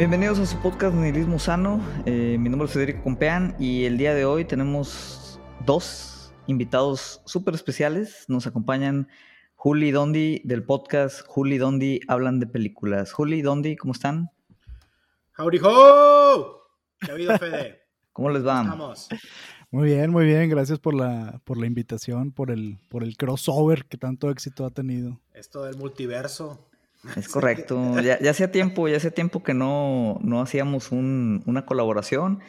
Bienvenidos a su podcast Nihilismo Sano. Eh, mi nombre es Federico Compeán y el día de hoy tenemos dos invitados súper especiales. Nos acompañan Juli y Dondi del podcast Juli y Dondi Hablan de Películas. Juli y Dondi, ¿cómo están? ¡Howdy ho! ¿Qué ha habido, Fede? ¿Cómo les va? Vamos. Muy bien, muy bien. Gracias por la, por la invitación, por el, por el crossover que tanto éxito ha tenido. Esto del multiverso. Es correcto. Ya, ya hacía tiempo, ya hacía tiempo que no, no hacíamos un- una colaboración.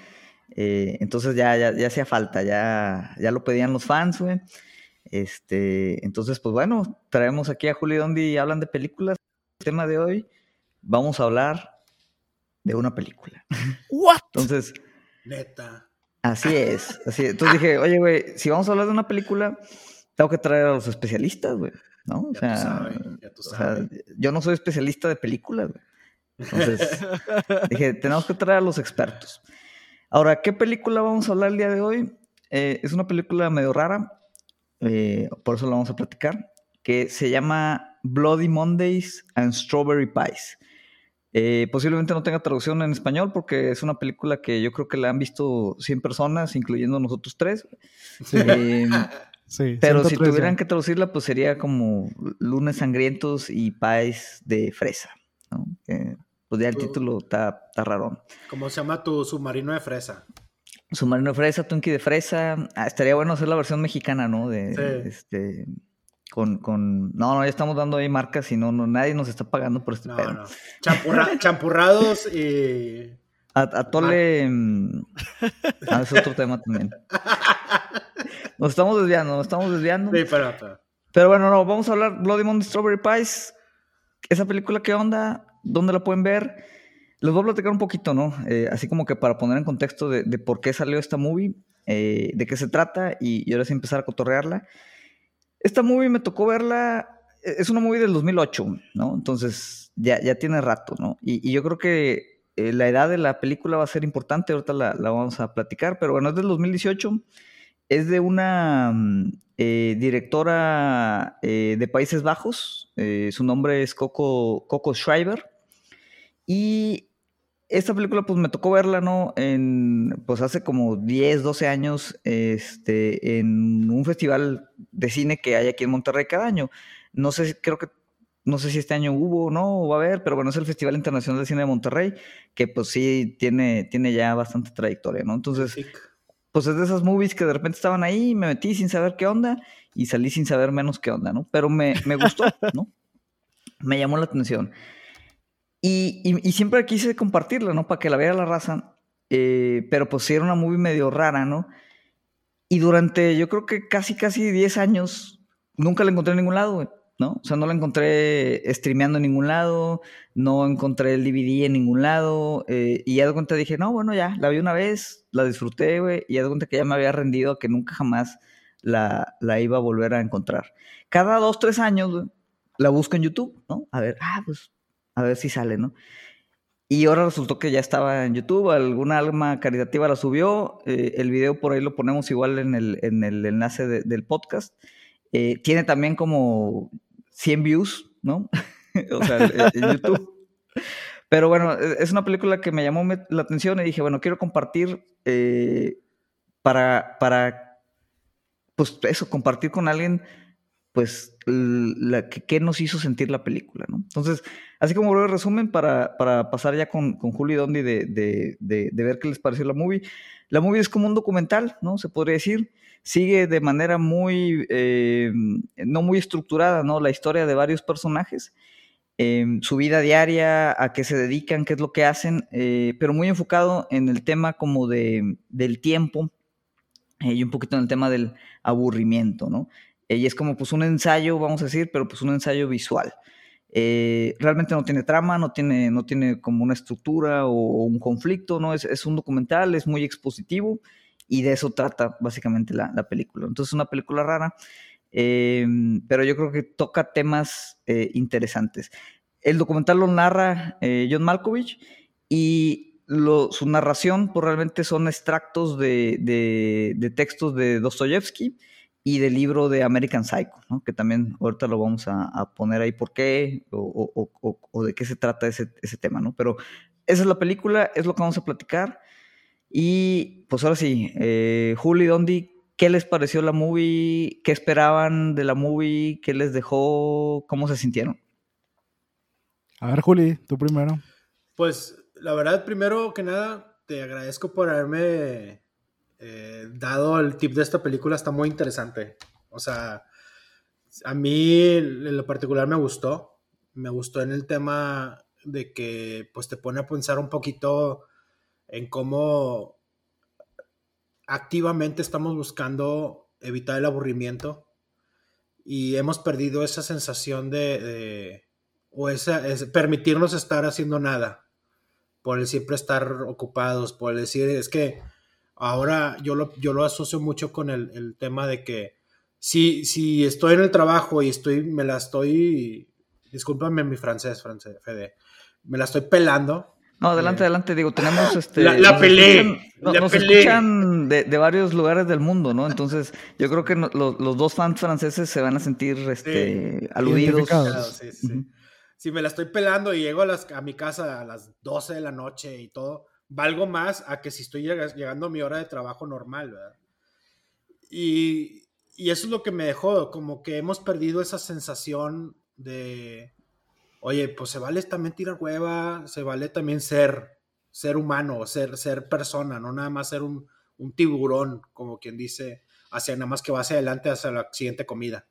Eh, entonces ya, ya, ya hacía falta, ya, ya lo pedían los fans, güey. Este, entonces, pues bueno, traemos aquí a Juli Dondi y hablan de películas. El tema de hoy, vamos a hablar de una película. ¿What? Entonces, Neta. así es. Así es. Entonces dije, oye, güey, si vamos a hablar de una película, tengo que traer a los especialistas, güey. ¿No? O Ya sea, tú sabes, o sea, yo no soy especialista de películas, güey. Entonces, dije, tenemos que traer a los expertos. Ahora, ¿qué película vamos a hablar el día de hoy? Eh, es una película medio rara, eh, por eso la vamos a platicar, que se llama Bloody Mondays and Strawberry Pies. Eh, posiblemente no tenga traducción en español porque es una película que yo creo que la han visto 100 personas, incluyendo nosotros tres. Eh, Sí, pero si 103 ya. tuvieran que traducirla, pues sería como lunes sangrientos y pies de fresa, ¿no? Pues ya el título está, está rarón. ¿Cómo se llama tu submarino de fresa? Submarino de fresa, Twinkie de fresa. Ah, estaría bueno hacer la versión mexicana, ¿no? De, Sí. este, con, con... No, no, ya estamos dando ahí marcas y no, no, nadie nos está pagando por este No, pedo. no. Champurra- champurrados y. A, Atole... mm, Ah, es otro tema también. Nos estamos desviando, nos estamos desviando. Sí, pero, pero- Pero bueno, no, vamos a hablar Bloody Monday Strawberry Pies. Esa película, ¿qué onda? ¿Dónde la pueden ver? Les voy a platicar un poquito, ¿no? Eh, así como que para poner en contexto de, de por qué salió esta movie, eh, de qué se trata y, y ahora sí empezar a cotorrearla. Esta movie me tocó verla, eh, es una movie del 2008, ¿no? Entonces ya, ya tiene rato, ¿no? Y, y yo creo que eh, la edad de la película va a ser importante, ahorita la, la vamos a platicar, pero bueno, es del 2018, es de una mm, eh, directora eh, de Países Bajos, eh, su nombre es Coco, Coco Schreiber, y esta película pues me tocó verla, ¿no? En, pues hace como 10, 12 años, este, en un festival de cine que hay aquí en Monterrey cada año. No sé, creo que, no sé si este año hubo o no, o va a haber, pero bueno, es el Festival Internacional de Cine de Monterrey, que pues sí tiene, tiene ya bastante trayectoria, ¿no? Entonces. Pues es de esas movies que de repente estaban ahí, me metí sin saber qué onda y salí sin saber menos qué onda, ¿no? Pero me, me gustó, ¿no? Me llamó la atención. Y, y- y siempre quise compartirla, ¿no? Para que la vea la raza. Eh, pero pues sí era una movie medio rara, ¿no? Y durante, yo creo que casi, casi 10 años, nunca la encontré en ningún lado, güey, ¿no? O sea, no la encontré streameando en ningún lado, no encontré el DVD en ningún lado, eh, y ya de cuenta dije, no, bueno, ya, la vi una vez, la disfruté, güey, y ya de cuenta que ya me había rendido a que nunca jamás la, la iba a volver a encontrar. Cada dos, tres años, güey, la busco en YouTube, ¿no? A ver, ah, pues, a ver si sale, ¿no? Y ahora resultó que ya estaba en YouTube, alguna alma caritativa la subió, eh, el video por ahí lo ponemos igual en el, en el enlace de- del podcast. Eh, tiene también como 100 views, ¿no? o sea, en YouTube. Pero bueno, e- es una película que me llamó la atención y dije, bueno, quiero compartir eh, para, para, pues eso, compartir con alguien, pues, la, que, qué nos hizo sentir la película, ¿no? Entonces, así como breve resumen, para, para pasar ya con, con Julio y Dondi de, de, de ver qué les pareció la movie. La movie es como un documental, ¿no? Se podría decir. Sigue de manera muy, eh, no muy estructurada, ¿no? La historia de varios personajes eh, su vida diaria, a qué se dedican, qué es lo que hacen, eh, pero muy enfocado en el tema como de, del tiempo eh, y un poquito en el tema del aburrimiento, ¿no? Y es como pues un ensayo, vamos a decir, pero pues un ensayo visual. Realmente no tiene trama, no tiene, no tiene como una estructura o, o un conflicto, ¿no? Es, es un documental, es muy expositivo y de eso trata básicamente la, la película. Entonces es una película rara, eh, pero yo creo que toca temas eh, interesantes. El documental lo narra eh, John Malkovich y su narración pues, realmente son extractos de, textos de Dostoyevsky y del libro de American Psycho, ¿no? que también ahorita lo vamos a, poner ahí por qué o de qué se trata ese, ese tema, ¿no? Pero esa es la película, es lo que vamos a platicar. Y pues ahora sí, eh, Juli, Dondi, ¿qué les pareció la movie? ¿Qué esperaban de la movie? ¿Qué les dejó? ¿Cómo se sintieron? A ver, Juli, tú primero. Pues la verdad, primero que nada, te agradezco por haberme eh, dado el tip de esta película. Está muy interesante. O sea, a mí en lo particular me gustó. Me gustó en el tema de que pues te pone a pensar un poquito en cómo activamente estamos buscando evitar el aburrimiento y hemos perdido esa sensación de, o esa, permitirnos estar haciendo nada por el siempre estar ocupados, por el decir, es que ahora yo lo, yo lo asocio mucho con el, tema de que si, si estoy en el trabajo y estoy, me la estoy, discúlpame mi francés, francés, Fede, me la estoy pelando. No, adelante, adelante, digo, tenemos este... La, la pelé. nos escuchan de, de, varios lugares del mundo, ¿no? Entonces, yo creo que los, los, dos fans franceses se van a sentir este, aludidos. Sí, sí. Si me la estoy pelando y llego a, las, a mi casa a las 12 de la noche y todo, valgo más a que si estoy llegando a mi hora de trabajo normal, ¿verdad? Y, y eso es lo que me dejó, como que hemos perdido esa sensación de oye, pues se vale también tirar hueva, se vale también ser, ser humano, ser, ser persona, no nada más ser un, tiburón, como quien dice, hacia nada más que va hacia adelante hacia la siguiente comida.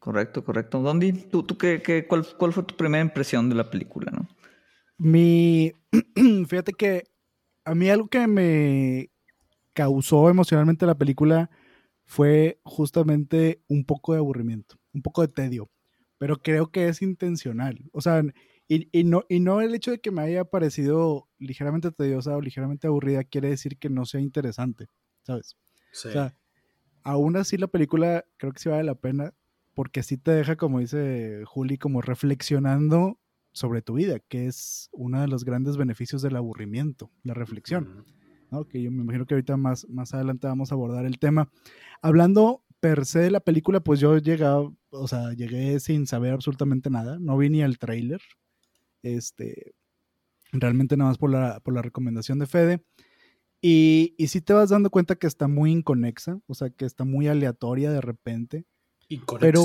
Correcto, correcto. Dondi, ¿tú, tú qué, qué cuál, cuál, fue tu primera impresión de la película, no? Mi, fíjate que a mí algo que me causó emocionalmente la película fue justamente un poco de aburrimiento, un poco de tedio pero creo que es intencional. O sea, y, y, no, y no el hecho de que me haya parecido ligeramente tediosa o ligeramente aburrida quiere decir que no sea interesante, ¿sabes? Sí. O sea, aún así la película creo que sí vale la pena porque sí te deja, como dice Juli, como reflexionando sobre tu vida, que es uno de los grandes beneficios del aburrimiento, la reflexión. ¿no? Que yo me imagino que ahorita más, más adelante vamos a abordar el tema. Hablando per se de la película, pues yo llegaba, o sea, llegué sin saber absolutamente nada, no vi ni el tráiler, este, realmente nada más por la, por la recomendación de Fede. Y, y sí te vas dando cuenta que está muy inconexa, o sea, que está muy aleatoria de repente. Inconexa. Pero,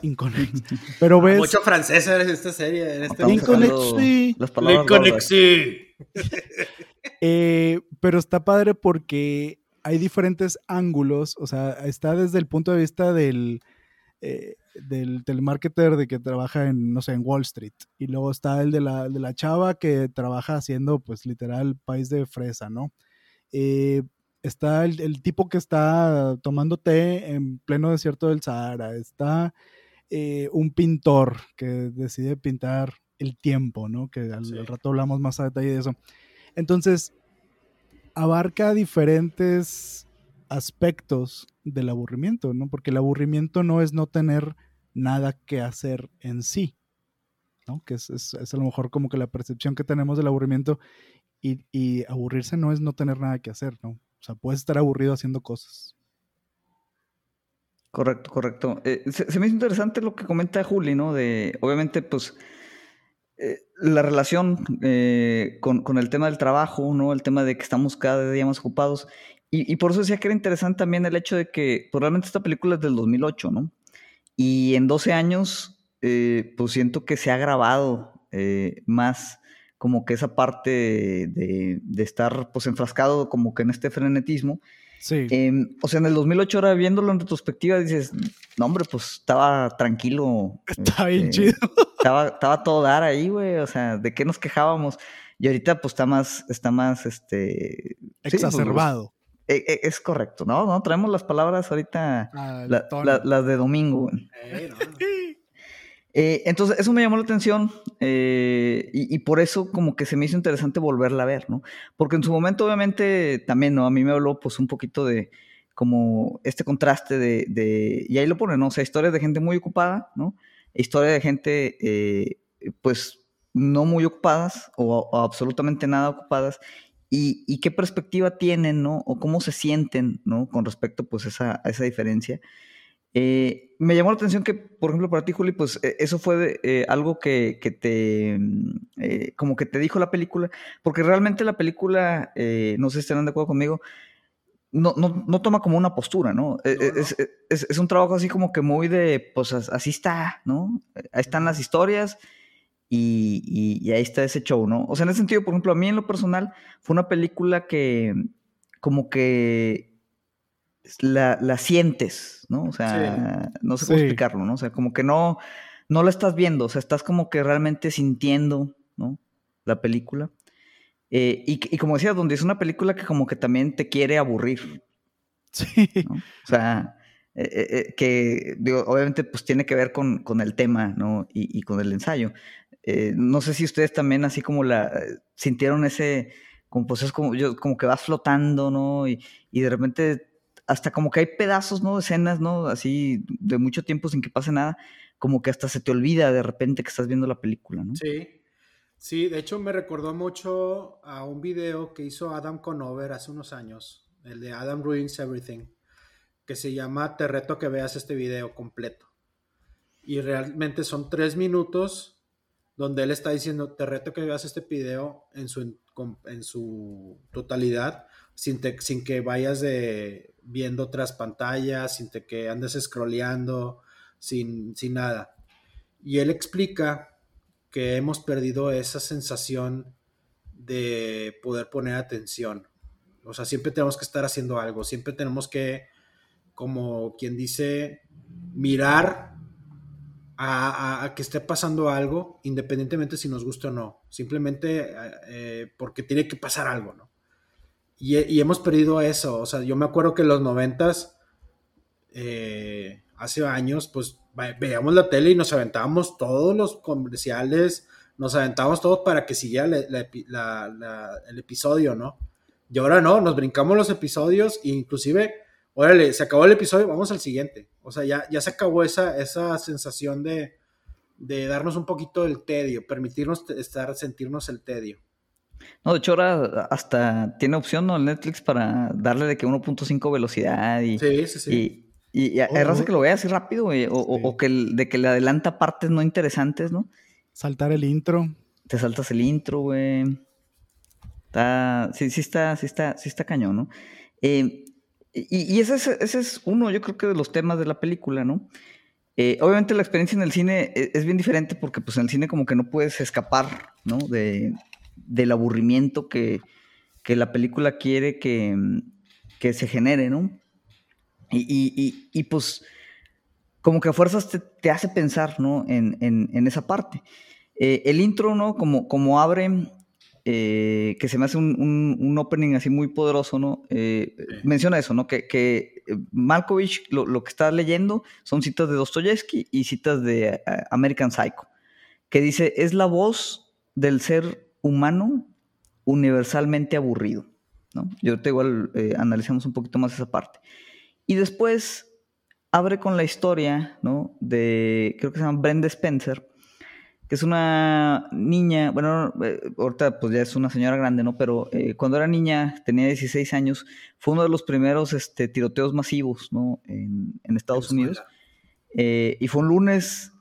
inconexa. Pero ves... Mucho francés en esta serie. En este Inconexi. Inconexi. eh, pero está padre porque hay diferentes ángulos, o sea, está desde el punto de vista del, eh, del telemarketer de que trabaja en, no sé, en Wall Street, y luego está el de la, de la chava que trabaja haciendo, pues, literal, país de fresa, ¿no? Eh, está el, tipo que está tomando té en pleno desierto del Sahara, está eh, un pintor que decide pintar el tiempo, ¿no? Que al, al rato hablamos más a detalle de eso. Entonces, abarca diferentes aspectos del aburrimiento, ¿no? Porque el aburrimiento no es no tener nada que hacer en sí, ¿no? Que es, es, a lo mejor como que la percepción que tenemos del aburrimiento y, y, aburrirse no es no tener nada que hacer, ¿no? O sea, puedes estar aburrido haciendo cosas. Correcto, correcto. Eh, se, se, me hizo interesante lo que comenta Juli, ¿no? De, obviamente, pues, eh, la relación eh, con, con, el tema del trabajo, ¿no? El tema de que estamos cada día más ocupados. Y, y, por eso decía que era interesante también el hecho de que, pues realmente esta película es del 2008, ¿no? Y en 12 años, eh, pues siento que se ha grabado más como que esa parte de, de, estar pues enfrascado como que en este frenetismo. Sí. Eh, o sea, en el 2008 ahora viéndolo en retrospectiva dices, no hombre, pues estaba tranquilo. Está bien chido. Estaba, estaba todo dar ahí, güey. O sea, ¿de qué nos quejábamos? Y ahorita pues está más, está más, este... Exacerbado. Sí, pues, es correcto, ¿no? ¿no? Traemos las palabras ahorita, ah, la, la, las de domingo, güey. Eh, no, no. Eh, entonces, eso me llamó la atención eh, y, y, por eso como que se me hizo interesante volverla a ver, ¿no? Porque en su momento, obviamente, también, ¿no? A mí me habló pues un poquito de como este contraste de, de y ahí lo pone, ¿no? O sea, historias de gente muy ocupada, ¿no? Historia de gente, eh, pues, no muy ocupadas o, o absolutamente nada ocupadas y, y, qué perspectiva tienen, ¿no? O cómo se sienten, ¿no? Con respecto, pues, esa, a esa diferencia. Eh, me llamó la atención que, por ejemplo, para ti, Juli, pues e, eso fue eh, algo que, que te, mm, como que te dijo la película, porque realmente la película, no sé si estarán de acuerdo conmigo, no, no, no, toma como una postura, ¿no? E, e, es, es, es, un trabajo así como que muy de, pues así está, ¿no? Ahí están las historias y, y, ahí está ese show, ¿no? O sea, en ese sentido, por ejemplo, a mí en lo personal fue una película que como que la, la sientes, ¿no? O sea, no sé cómo explicarlo, ¿no? O sea, como que no, no la estás viendo, o sea, estás como que realmente sintiendo, ¿no? La película. Eh, y, y, como decía, donde es una película que como que también te quiere aburrir. Sí. O sea, eh, eh, que digo, obviamente pues tiene que ver con, con el tema, ¿no? Y, y con el ensayo. no sé si ustedes también así como la sintieron ese, como pues es como, yo, como que vas flotando, ¿no? Y, y de repente hasta como que hay pedazos, ¿no? Escenas, ¿no? Así de mucho tiempo sin que pase nada, como que hasta se te olvida de repente que estás viendo la película, ¿no? Sí. Sí, de hecho me recordó mucho a un video que hizo Adam Conover hace unos años, el de Adam Ruins Everything, que se llama Te reto que veas este video completo. Y realmente son tres minutos donde él está diciendo, te reto que veas este video en su, en su totalidad, sin, sin que vayas viendo otras pantallas, sin que andes scrolleando, sin, sin nada. Y él explica que hemos perdido esa sensación de poder poner atención. O sea, siempre tenemos que estar haciendo algo, siempre tenemos que, como quien dice, mirar a, que esté pasando algo, independientemente si nos gusta o no, simplemente eh, porque tiene que pasar algo, ¿no? Y, hemos perdido eso, o sea, yo me acuerdo que en los noventas, eh, hace años, pues veíamos la tele y nos aventábamos todos los comerciales, nos aventábamos todos para que siguiera el episodio, ¿no? Y ahora no, nos brincamos los episodios e inclusive, órale, se acabó el episodio, vamos al siguiente. O sea, ya, ya se acabó esa, esa sensación de, de darnos un poquito del tedio, permitirnos estar, sentirnos el tedio. No, de hecho ahora hasta tiene opción ¿no? el Netflix para darle de que 1.5 velocidad y, sí, sí, sí. Y, hay raza que lo vea así rápido, güey. O, que de que le adelanta partes no interesantes, ¿no? Saltar el intro. Te saltas el intro, güey. Está. Sí, sí está, sí está, sí está cañón, ¿no? Eh, y, ese, es, ese es uno, yo creo que de los temas de la película, ¿no? Eh, obviamente la experiencia en el cine e, es, bien diferente porque pues en el cine como que no puedes escapar, ¿no? De, del aburrimiento que, que la película quiere que, que se genere, ¿no? Y, pues como que a fuerzas te, hace pensar, ¿no? En, esa parte. Eh, el intro, ¿no? Como, como abre, eh, que se me hace un, opening así muy poderoso, ¿no? Eh, menciona eso, ¿no? Que, que Malkovich lo, que está leyendo son citas de Dostoyevsky y citas de American Psycho, que dice, es la voz del ser humano universalmente aburrido, ¿no? Yo te igual analizamos un poquito más esa parte. Y después abre con la historia, ¿no? De, creo que se llama Brenda Spencer, que es una niña, bueno, eh, ahorita pues ya es una señora grande, ¿no? Pero eh, cuando era niña, tenía 16 años, fue uno de los primeros este, tiroteos masivos, ¿no? En, Estados Unidos. Eh, y fue un lunes,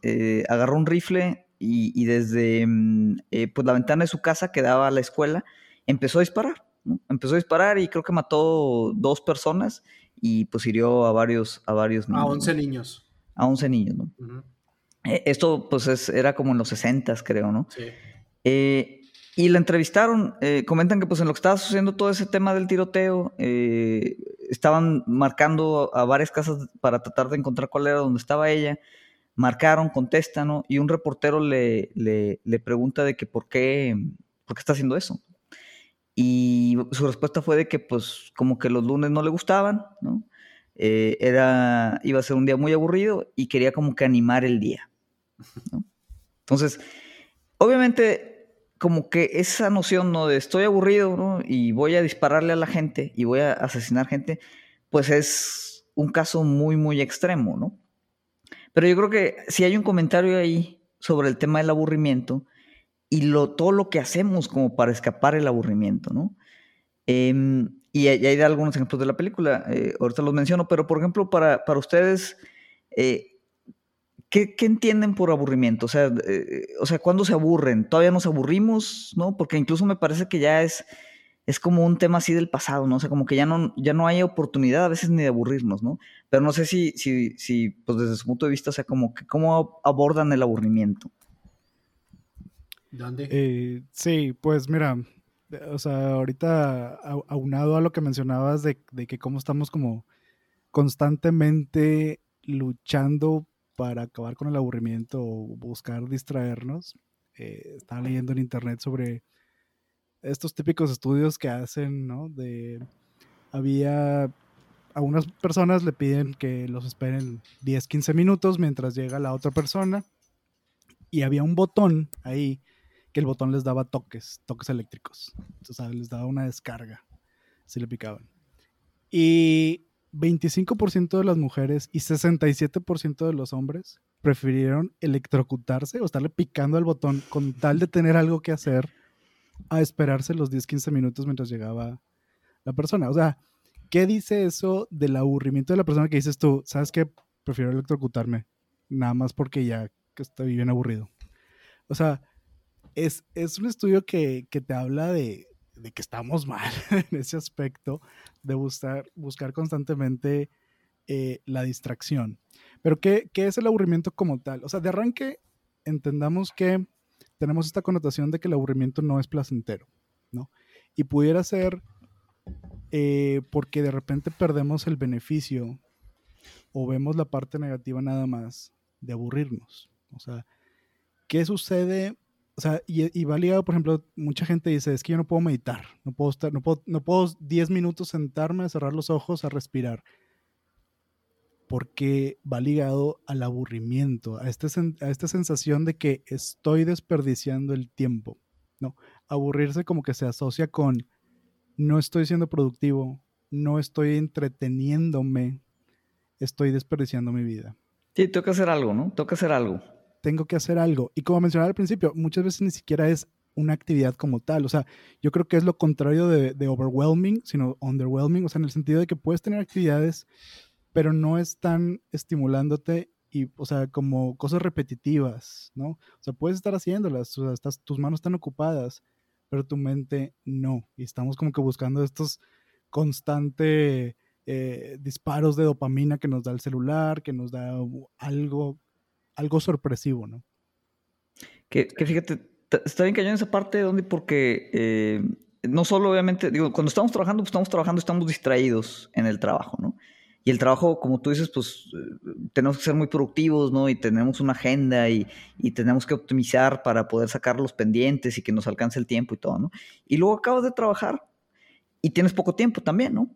agarró un rifle y, desde mm, pues la ventana de su casa que daba a la escuela, empezó a disparar, ¿no? Empezó a disparar y creo que mató dos personas y pues hirió a varios, a varios niños. A 11 niños. A 11 niños, ¿no? Eh, esto pues era como en los 60, creo, ¿no? Sí. Eh, y la entrevistaron, eh, comentan que pues en lo que estaba sucediendo todo ese tema del tiroteo, estaban marcando a varias casas para tratar de encontrar cuál era donde estaba ella. Marcaron, contestan, ¿no? Y un reportero le, le, le pregunta de que por qué, por qué está haciendo eso. Y su respuesta fue de que, pues, como que los lunes no le gustaban, ¿no? Eh, era, iba a ser un día muy aburrido y quería como que animar el día, ¿no? Entonces, obviamente, como que esa noción, ¿no? De estoy aburrido, ¿no? Y voy a dispararle a la gente y voy a asesinar gente, pues es un caso muy, muy extremo, ¿no? Pero yo creo que si hay un comentario ahí sobre el tema del aburrimiento, y lo, todo lo que hacemos como para escapar el aburrimiento, ¿no? Em, y, hay, algunos ejemplos de la película, eh, ahorita los menciono, pero por ejemplo, para, para ustedes, Eh, ¿qué, entienden por aburrimiento? O sea, eh, o sea, ¿cuándo se aburren? ¿Todavía nos aburrimos? ¿No? Porque incluso me parece que ya es, es como un tema así del pasado, ¿no? O sea, como que ya no, ya no hay oportunidad a veces ni de aburrirnos, ¿no? Pero no sé si, si, si pues desde su punto de vista, o sea, como cómo abordan el aburrimiento. ¿Dónde? Eh, sí, pues mira, o sea, ahorita aunado a lo que mencionabas de, que cómo estamos como constantemente luchando para acabar con el aburrimiento o buscar distraernos. Eh, estaba leyendo en internet sobre estos típicos estudios que hacen, ¿no? De había a unas personas le piden que los esperen 10, 15 minutos mientras llega la otra persona y había un botón ahí que el botón les daba toques, toques eléctricos. Entonces les daba una descarga si le picaban. Y 25% de las mujeres y 67% de los hombres prefirieron electrocutarse o estarle picando al botón con tal de tener algo que hacer a esperarse los 10-15 minutos mientras llegaba la persona. O sea, ¿qué dice eso del aburrimiento de la persona que dices tú? ¿Sabes qué? Prefiero electrocutarme. Nada más porque ya estoy bien aburrido. O sea, es, es un estudio que, que te habla de, de que estamos mal en ese aspecto de buscar, buscar constantemente eh, la distracción. Pero ¿qué, ¿qué, es el aburrimiento como tal? O sea, de arranque entendamos que tenemos esta connotación de que el aburrimiento no es placentero, ¿no? Y pudiera ser eh, porque de repente perdemos el beneficio o vemos la parte negativa nada más de aburrirnos. O sea, ¿qué sucede o sea, y, va ligado, por ejemplo, mucha gente dice, es que yo no puedo meditar, no puedo estar, no puedo, no puedo 10 minutos sentarme, a cerrar los ojos, a respirar. Porque va ligado al aburrimiento, a, este, a esta sensación de que estoy desperdiciando el tiempo. No, aburrirse como que se asocia con no estoy siendo productivo, no estoy entreteniéndome, estoy desperdiciando mi vida. Sí, que hacer algo, ¿no? Que hacer algo tengo que hacer algo. Y como mencionaba al principio, muchas veces ni siquiera es una actividad como tal. O sea, yo creo que es lo contrario de, overwhelming, sino underwhelming, o sea, en el sentido de que puedes tener actividades, pero no están estimulándote y, o sea, como cosas repetitivas, ¿no? O sea, puedes estar haciéndolas, o sea, tus manos están ocupadas, pero tu mente no. Y estamos como que buscando estos constantes eh, disparos de dopamina que nos da el celular, que nos da algo algo sorpresivo, ¿no? Que, fíjate, está bien cañón esa parte, donde porque eh, no solo obviamente, digo, cuando estamos trabajando, pues estamos trabajando, estamos distraídos en el trabajo, ¿no? Y el trabajo, como tú dices, pues eh, tenemos que ser muy productivos, ¿no? Y tenemos una agenda y, y, tenemos que optimizar para poder sacar los pendientes y que nos alcance el tiempo y todo, ¿no? Y luego acabas de trabajar y tienes poco tiempo también, ¿no?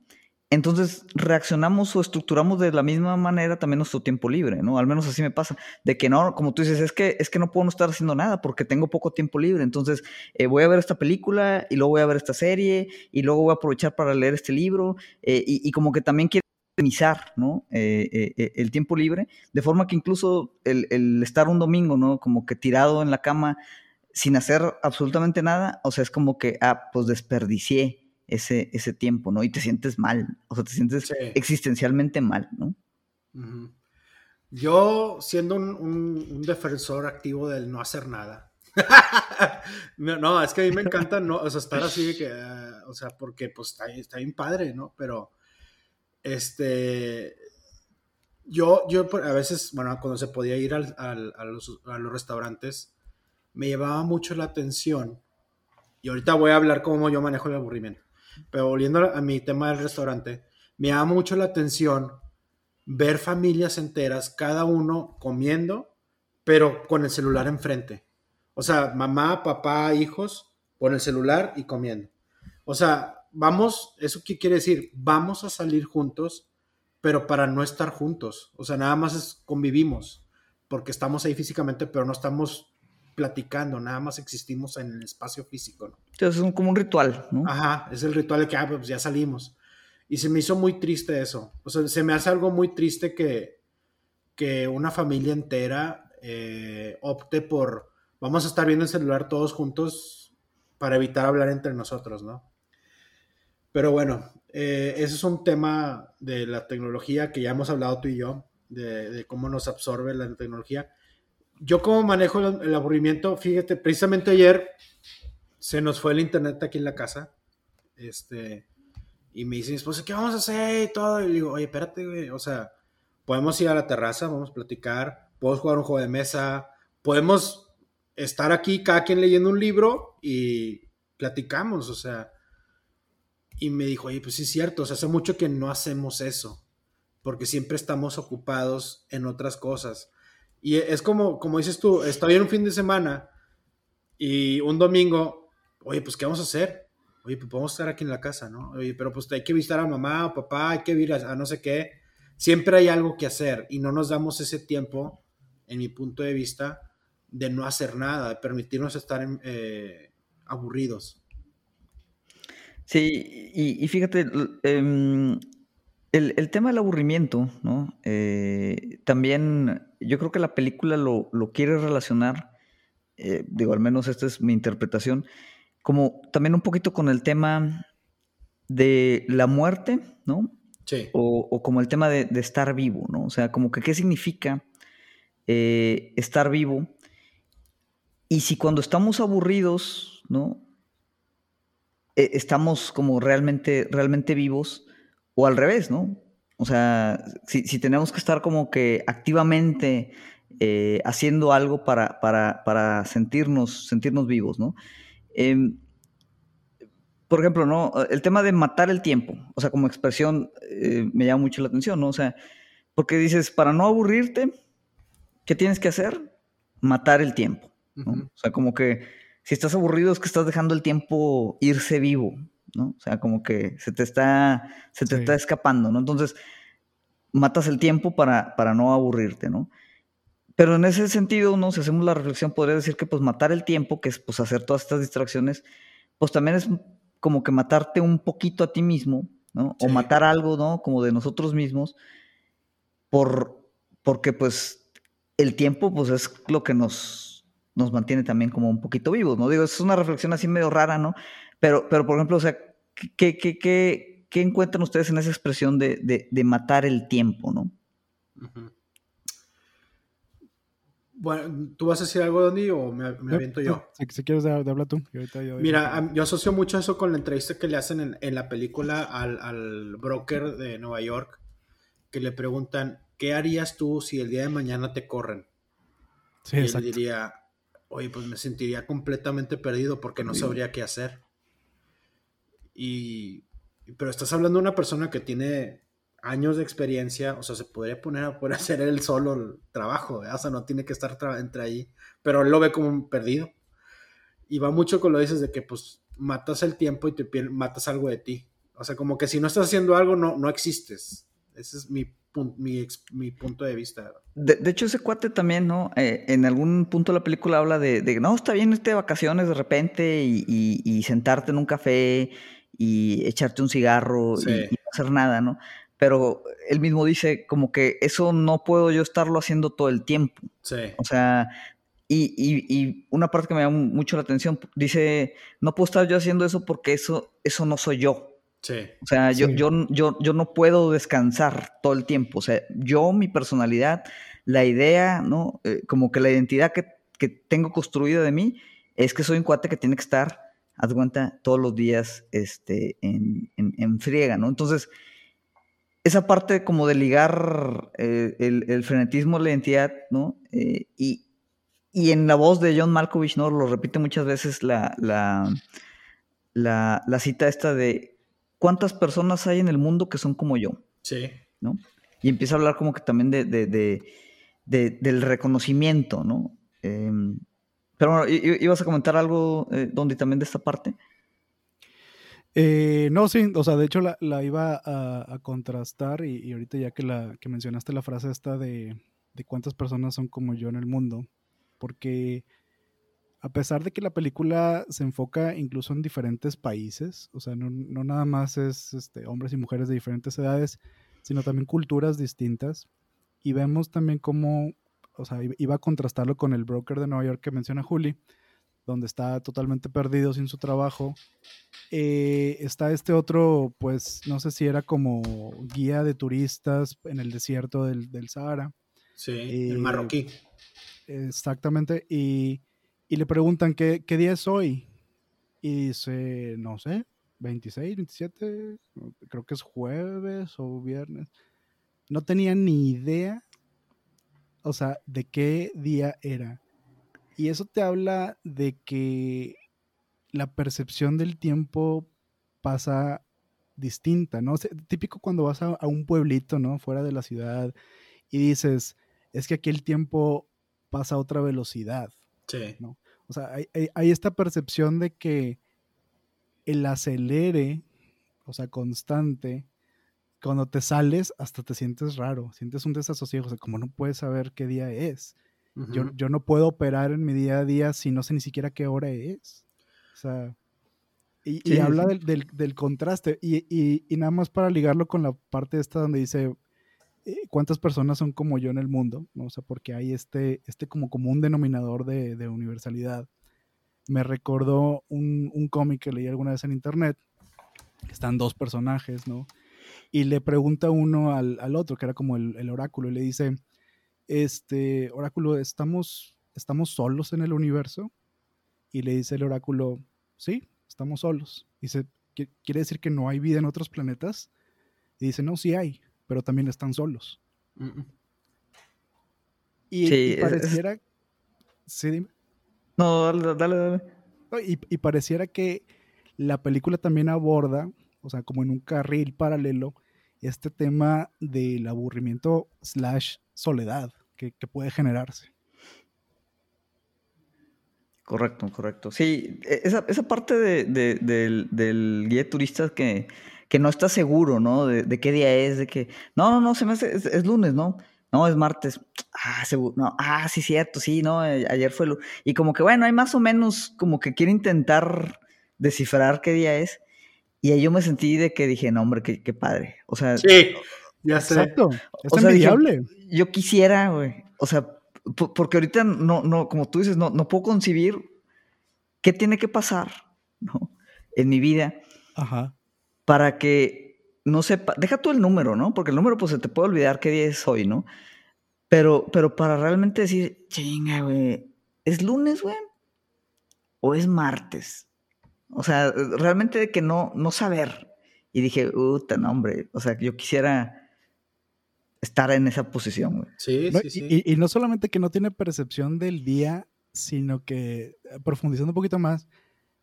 Entonces reaccionamos o estructuramos de la misma manera también nuestro tiempo libre, ¿no? Al menos así me pasa, de que no, como tú dices, es que, es que no puedo no estar haciendo nada porque tengo poco tiempo libre, entonces eh, voy a ver esta película y luego voy a ver esta serie y luego voy a aprovechar para leer este libro eh, y, como que también quiero optimizar, ¿no? Eh, el tiempo libre, de forma que incluso el estar un domingo, ¿no? Como que tirado en la cama sin hacer absolutamente nada, o sea, es como que, ah, pues desperdicié ese, ese tiempo, ¿no? Y te sientes mal, o sea, te sientes existencialmente mal, ¿no? Yo, siendo un, defensor activo del no hacer nada, no, es que a mí me encanta no, o sea, estar así, que, o sea, porque pues está, está bien padre, ¿no? Pero, este, yo, yo a veces, bueno, cuando se podía ir al, a, los, a los restaurantes, me llevaba mucho la atención, y ahorita voy a hablar cómo yo manejo el aburrimiento. Pero volviendo a mi tema del restaurante, me llama mucho la atención ver familias enteras, cada uno comiendo, pero con el celular enfrente. O sea, mamá, papá, hijos, con el celular y comiendo. O sea, vamos, ¿eso qué quiere decir? Vamos a salir juntos, pero para no estar juntos. O sea, nada más convivimos, porque estamos ahí físicamente, pero no estamos platicando, nada más existimos en el espacio físico, ¿no? Entonces es como un ritual, ¿no? Ajá, es el ritual de que, ah, pues ya salimos. Y se me hizo muy triste eso. O sea, se me hace algo muy triste que, que una familia entera eh, opte por, vamos a estar viendo el celular todos juntos para evitar hablar entre nosotros, ¿no? Pero bueno, eh, ese es un tema de la tecnología que ya hemos hablado tú y yo. de, cómo nos absorbe la tecnología. Yo como manejo el, aburrimiento, fíjate, precisamente ayer se nos fue el internet aquí en la casa. Este, y me dice mi ¿qué vamos a hacer? Y todo. Y le digo, oye, espérate, güey. O sea, podemos ir a la terraza, vamos a platicar, podemos jugar un juego de mesa, podemos estar aquí cada quien leyendo un libro y platicamos, o sea. Y me dijo, oye, pues sí es cierto, o sea, hace mucho que no hacemos eso, porque siempre estamos ocupados en otras cosas. Y es como, como dices tú, estoy en un fin de semana y un domingo, oye, pues ¿qué vamos a hacer? Oye, pues podemos estar aquí en la casa, ¿no? Oye, pero pues hay que visitar a mamá o papá, hay que ir a, no sé qué. Siempre hay algo que hacer y no nos damos ese tiempo, en mi punto de vista, de no hacer nada, de permitirnos estar eh, aburridos. Sí, y, fíjate, em, el, tema del aburrimiento, ¿no? Eh, también yo creo que la película lo, quiere relacionar, eh, digo, al menos esta es mi interpretación, como también un poquito con el tema de la muerte, ¿no? Sí. O, como el tema de, estar vivo, ¿no? O sea, como que qué significa estar vivo y si cuando estamos aburridos, ¿no? E, estamos como realmente, realmente vivos, o al revés, ¿no? O sea, si, tenemos que estar como que activamente eh, haciendo algo para, para, sentirnos, sentirnos vivos, ¿no? Em, por ejemplo, ¿no? El tema de matar el tiempo, o sea, como expresión eh, me llama mucho la atención, ¿no? O sea, porque dices, para no aburrirte, ¿qué tienes que hacer? Matar el tiempo. O sea, como que si estás aburrido es que estás dejando el tiempo irse vivo, ¿no? O sea, como que se te está, se te está escapando, ¿no? Entonces, matas el tiempo para, para no aburrirte, ¿no? Pero en ese sentido, ¿no? Si hacemos la reflexión, podría decir que pues matar el tiempo, que es pues hacer todas estas distracciones, pues también es como que matarte un poquito a ti mismo, ¿no? O matar algo, ¿no? Como de nosotros mismos, por, porque pues el tiempo pues es lo que nos, nos mantiene también como un poquito vivos, ¿no? Digo, es una reflexión así medio rara, ¿no? Pero, pero por ejemplo, o sea, ¿qué, qué, qué, qué encuentran ustedes en esa expresión de, de, matar el tiempo, ¿no? Bueno, ¿tú vas a decir algo, Donny, o me, me aviento yo? Si, quieres, hablar tú. Mira, yo asocio mucho eso con la entrevista que le hacen en, en la película al, al, broker de Nueva York, que le preguntan, ¿qué harías tú si el día de mañana te corren? Sí, y él diría, oye, pues me sentiría completamente perdido porque no sabría qué hacer. Y, pero estás hablando de una persona que tiene años de experiencia, o sea, se podría poner a poder hacer él solo el trabajo, o sea, no tiene que estar entre ahí, pero él lo ve como perdido. Y va mucho con lo dices de que pues matas el tiempo y te matas algo de ti. O sea, como que si no estás haciendo algo, no, no existes. Ese es mi mi, punto de vista. De, hecho, ese cuate también, ¿no? Eh, en algún punto de la película habla de, no, está bien irte de vacaciones de repente y, sentarte en un café y echarte un cigarro y, no hacer nada, ¿no? Pero él mismo dice como que eso no puedo yo estarlo haciendo todo el tiempo. Sí. O sea, y, y, una parte que me llama mucho la atención, dice, no puedo estar yo haciendo eso porque eso, eso no soy yo. O sea, yo, yo, yo, yo no puedo descansar todo el tiempo. O sea, yo, mi personalidad, la idea, ¿no? Eh, como que la identidad que, tengo construida de mí es que soy un cuate que tiene que estar, haz cuenta, todos los días este, en, friega, ¿no? Entonces, esa parte como de ligar eh, el, frenetismo a la identidad, ¿no? Eh, y, en la voz de John Malkovich, ¿no? Lo repite muchas veces la, la, la cita esta de ¿cuántas personas hay en el mundo que son como yo? Sí. ¿No? Y empieza a hablar como que también de, del reconocimiento, ¿no? Em, pero bueno, ¿ibas a comentar algo, eh, donde también de esta parte? Eh, no, sí, o sea, de hecho la, iba a, contrastar y, ahorita ya que, la, que mencionaste la frase esta de, de cuántas personas son como yo en el mundo, porque a pesar de que la película se enfoca incluso en diferentes países, o sea, no, nada más es este, hombres y mujeres de diferentes edades, sino también culturas distintas. Y vemos también cómo, o sea, iba a contrastarlo con el broker de Nueva York que menciona Juli, donde está totalmente perdido sin su trabajo. Eh, está este otro, pues no sé si era como guía de turistas en el desierto del, del Sahara. Sí, el marroquí. Exactamente, y, y le preguntan ¿qué, qué día es hoy. Y dice, no sé, 26, 27, creo que es jueves o viernes. No tenía ni idea, o sea, de qué día era. Y eso te habla de que la percepción del tiempo pasa distinta, ¿no? típico cuando vas a, un pueblito, ¿no? Fuera de la ciudad y dices, es que aquí el tiempo pasa a otra velocidad. Sí. ¿no? O sea, hay, esta percepción de que el acelere, o sea, constante, cuando te sales hasta te sientes raro, sientes un desasosiego, o sea, como no puedes saber qué día es. yo, yo, no puedo operar en mi día a día si no sé ni siquiera qué hora es. O sea, y, habla del, del, contraste. Y, y, nada más para ligarlo con la parte esta donde dice eh, cuántas personas son como yo en el mundo, ¿no? O sea, porque hay este, este como común denominador de, de universalidad. Me recordó un, un cómic que leí alguna vez en internet. Están dos personajes, ¿no? Y le pregunta uno al, al otro, que era como el, el, oráculo, y le dice, este, oráculo, ¿estamos, ¿estamos solos en el universo? Y le dice el oráculo, sí, estamos solos. Dice, ¿quiere decir que no hay vida en otros planetas? Y dice, no, sí hay, pero también están solos. Y, pareciera... Sí, dime. No, dale, dale, dale. Y, y, pareciera que la película también aborda, o sea, como en un carril paralelo, este tema del aburrimiento slash soledad que, que puede generarse. Correcto, correcto. Sí, e, esa, esa parte de, del, del, guía de turistas que, que no está seguro, ¿no? De, qué día es, de que, no, no, no, se me hace, es, lunes, ¿no? No, es martes. Ah, seguro, ah, sí, cierto, sí, no, eh, ayer fue, y como que, bueno, hay más o menos como que quiere intentar descifrar qué día es. Y ahí yo me sentí de que dije, no, hombre, qué, qué padre. O sea, sí, ya sé. Exacto, es o yo quisiera, güey, o sea, porque ahorita no, no, como tú dices, no, no puedo concebir qué tiene que pasar, ¿no? En mi vida. Ajá. Para que no sepa, deja tú el número, ¿no? Porque el número pues se te puede olvidar qué día es hoy, ¿no? Pero, pero para realmente decir, chinga, güey, ¿es lunes, güey? ¿O es martes? O sea, realmente de que no, no saber. Y dije, puta, no, hombre, o sea, yo quisiera estar en esa posición, güey. Sí, sí, sí. Y, no solamente que no tiene percepción del día, sino que, eh, profundizando un poquito más,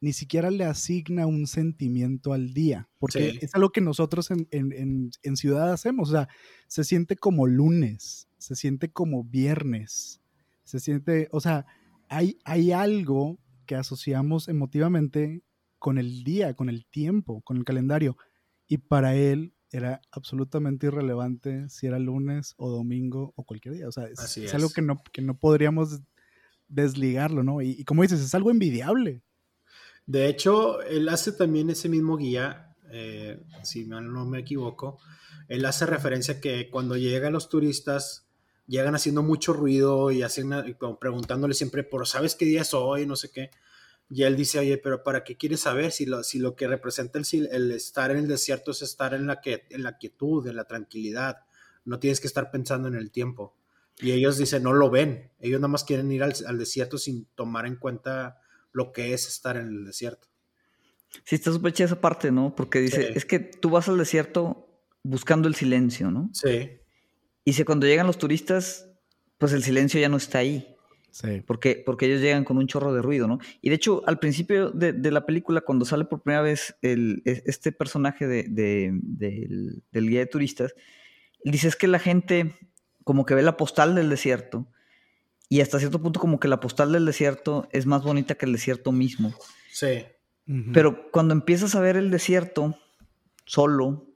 ni siquiera le asigna un sentimiento al día, porque es algo que nosotros en, en, en, ciudad hacemos, o sea, se siente como lunes, se siente como viernes, se siente, o sea, hay, hay algo que asociamos emotivamente con el día, con el tiempo, con el calendario, y para él era absolutamente irrelevante si era lunes o domingo o cualquier día. O sea, es, algo que no, que no podríamos desligarlo, ¿no? Y, como dices, es algo envidiable. De hecho, él hace también ese mismo guía, eh, si no me equivoco, él hace referencia que cuando llegan los turistas, llegan haciendo mucho ruido y haciendo, preguntándole siempre por, ¿sabes qué día es hoy? No sé qué. Y él dice, oye, pero ¿para qué quieres saber si lo, si lo que representa el, el estar en el desierto es estar en la, que, en la quietud, en la tranquilidad? No tienes que estar pensando en el tiempo. Y ellos dicen, no lo ven. Ellos nada más quieren ir al, desierto sin tomar en cuenta lo que es estar en el desierto. Sí, está súper chida esa parte, ¿no? Porque dice, es que tú vas al desierto buscando el silencio, ¿no? Sí. Y si cuando llegan los turistas, pues el silencio ya no está ahí. Porque, porque ellos llegan con un chorro de ruido, ¿no? Y de hecho, al principio de, la película, cuando sale por primera vez el, e, este personaje de, del, guía de turistas, dice es que la gente como que ve la postal del desierto y hasta cierto punto como que la postal del desierto es más bonita que el desierto mismo. Sí. Pero cuando empiezas a ver el desierto solo,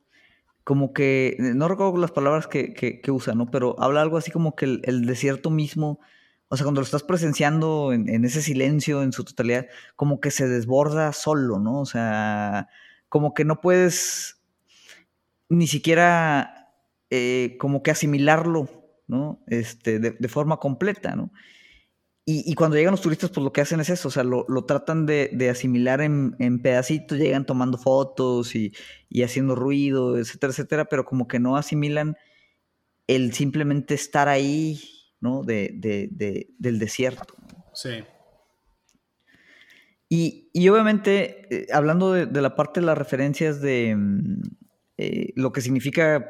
como que, no recuerdo las palabras que, que, usa, ¿no? Pero habla algo así como que el desierto mismo o sea, cuando lo estás presenciando en, ese silencio en su totalidad, como que se desborda solo, ¿no? O sea, como que no puedes ni siquiera eh, como que asimilarlo, ¿no? Este, de, forma completa, ¿no? y, cuando llegan los turistas, pues lo que hacen es eso, o sea, lo, tratan de, asimilar en, pedacitos, llegan tomando fotos y, haciendo ruido, etcétera, etcétera, pero como que no asimilan el simplemente estar ahí, ¿no? De, del desierto. Sí. Y, obviamente, eh, hablando de, la parte de las referencias de mm, eh, lo que significa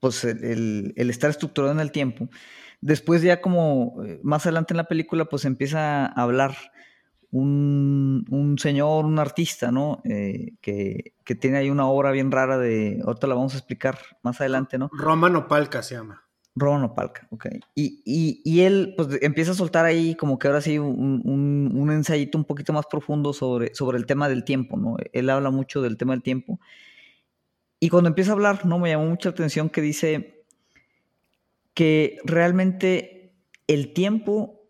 pues, el, el estar estructurado en el tiempo, Después ya como eh, más adelante en la película pues empieza a hablar un, señor, un artista, ¿no? Eh, que, tiene ahí una obra bien rara de, ahorita la vamos a explicar más adelante, ¿no? Romano Palca se llama. Romano Palca, ok. Y, él pues empieza a soltar ahí como que ahora sí un, un, ensayito un poquito más profundo sobre, sobre el tema del tiempo, ¿no? Él habla mucho del tema del tiempo. Y cuando empieza a hablar, ¿no? Me llamó mucha atención que dice, que realmente el tiempo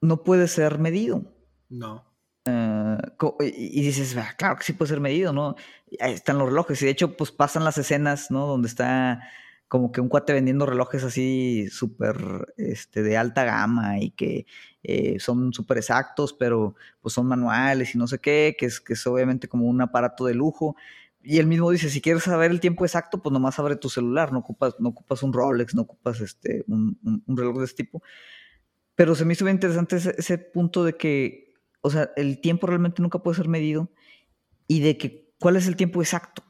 no puede ser medido. No. Ah, y dices, ah, claro que sí puede ser medido, ¿no? Ahí están los relojes. Y de hecho, pues pasan las escenas, ¿no? Donde está como que un cuate vendiendo relojes así súper este, de alta gama y que eh, son súper exactos, pero pues son manuales y no sé qué, que es, que es obviamente como un aparato de lujo. Y él mismo dice, si quieres saber el tiempo exacto, pues nomás abre tu celular, no ocupas, no ocupas un Rolex, no ocupas este, un, reloj de este tipo. Pero se me hizo bien interesante ese, punto de que, o sea, el tiempo realmente nunca puede ser medido y de que cuál es el tiempo exacto,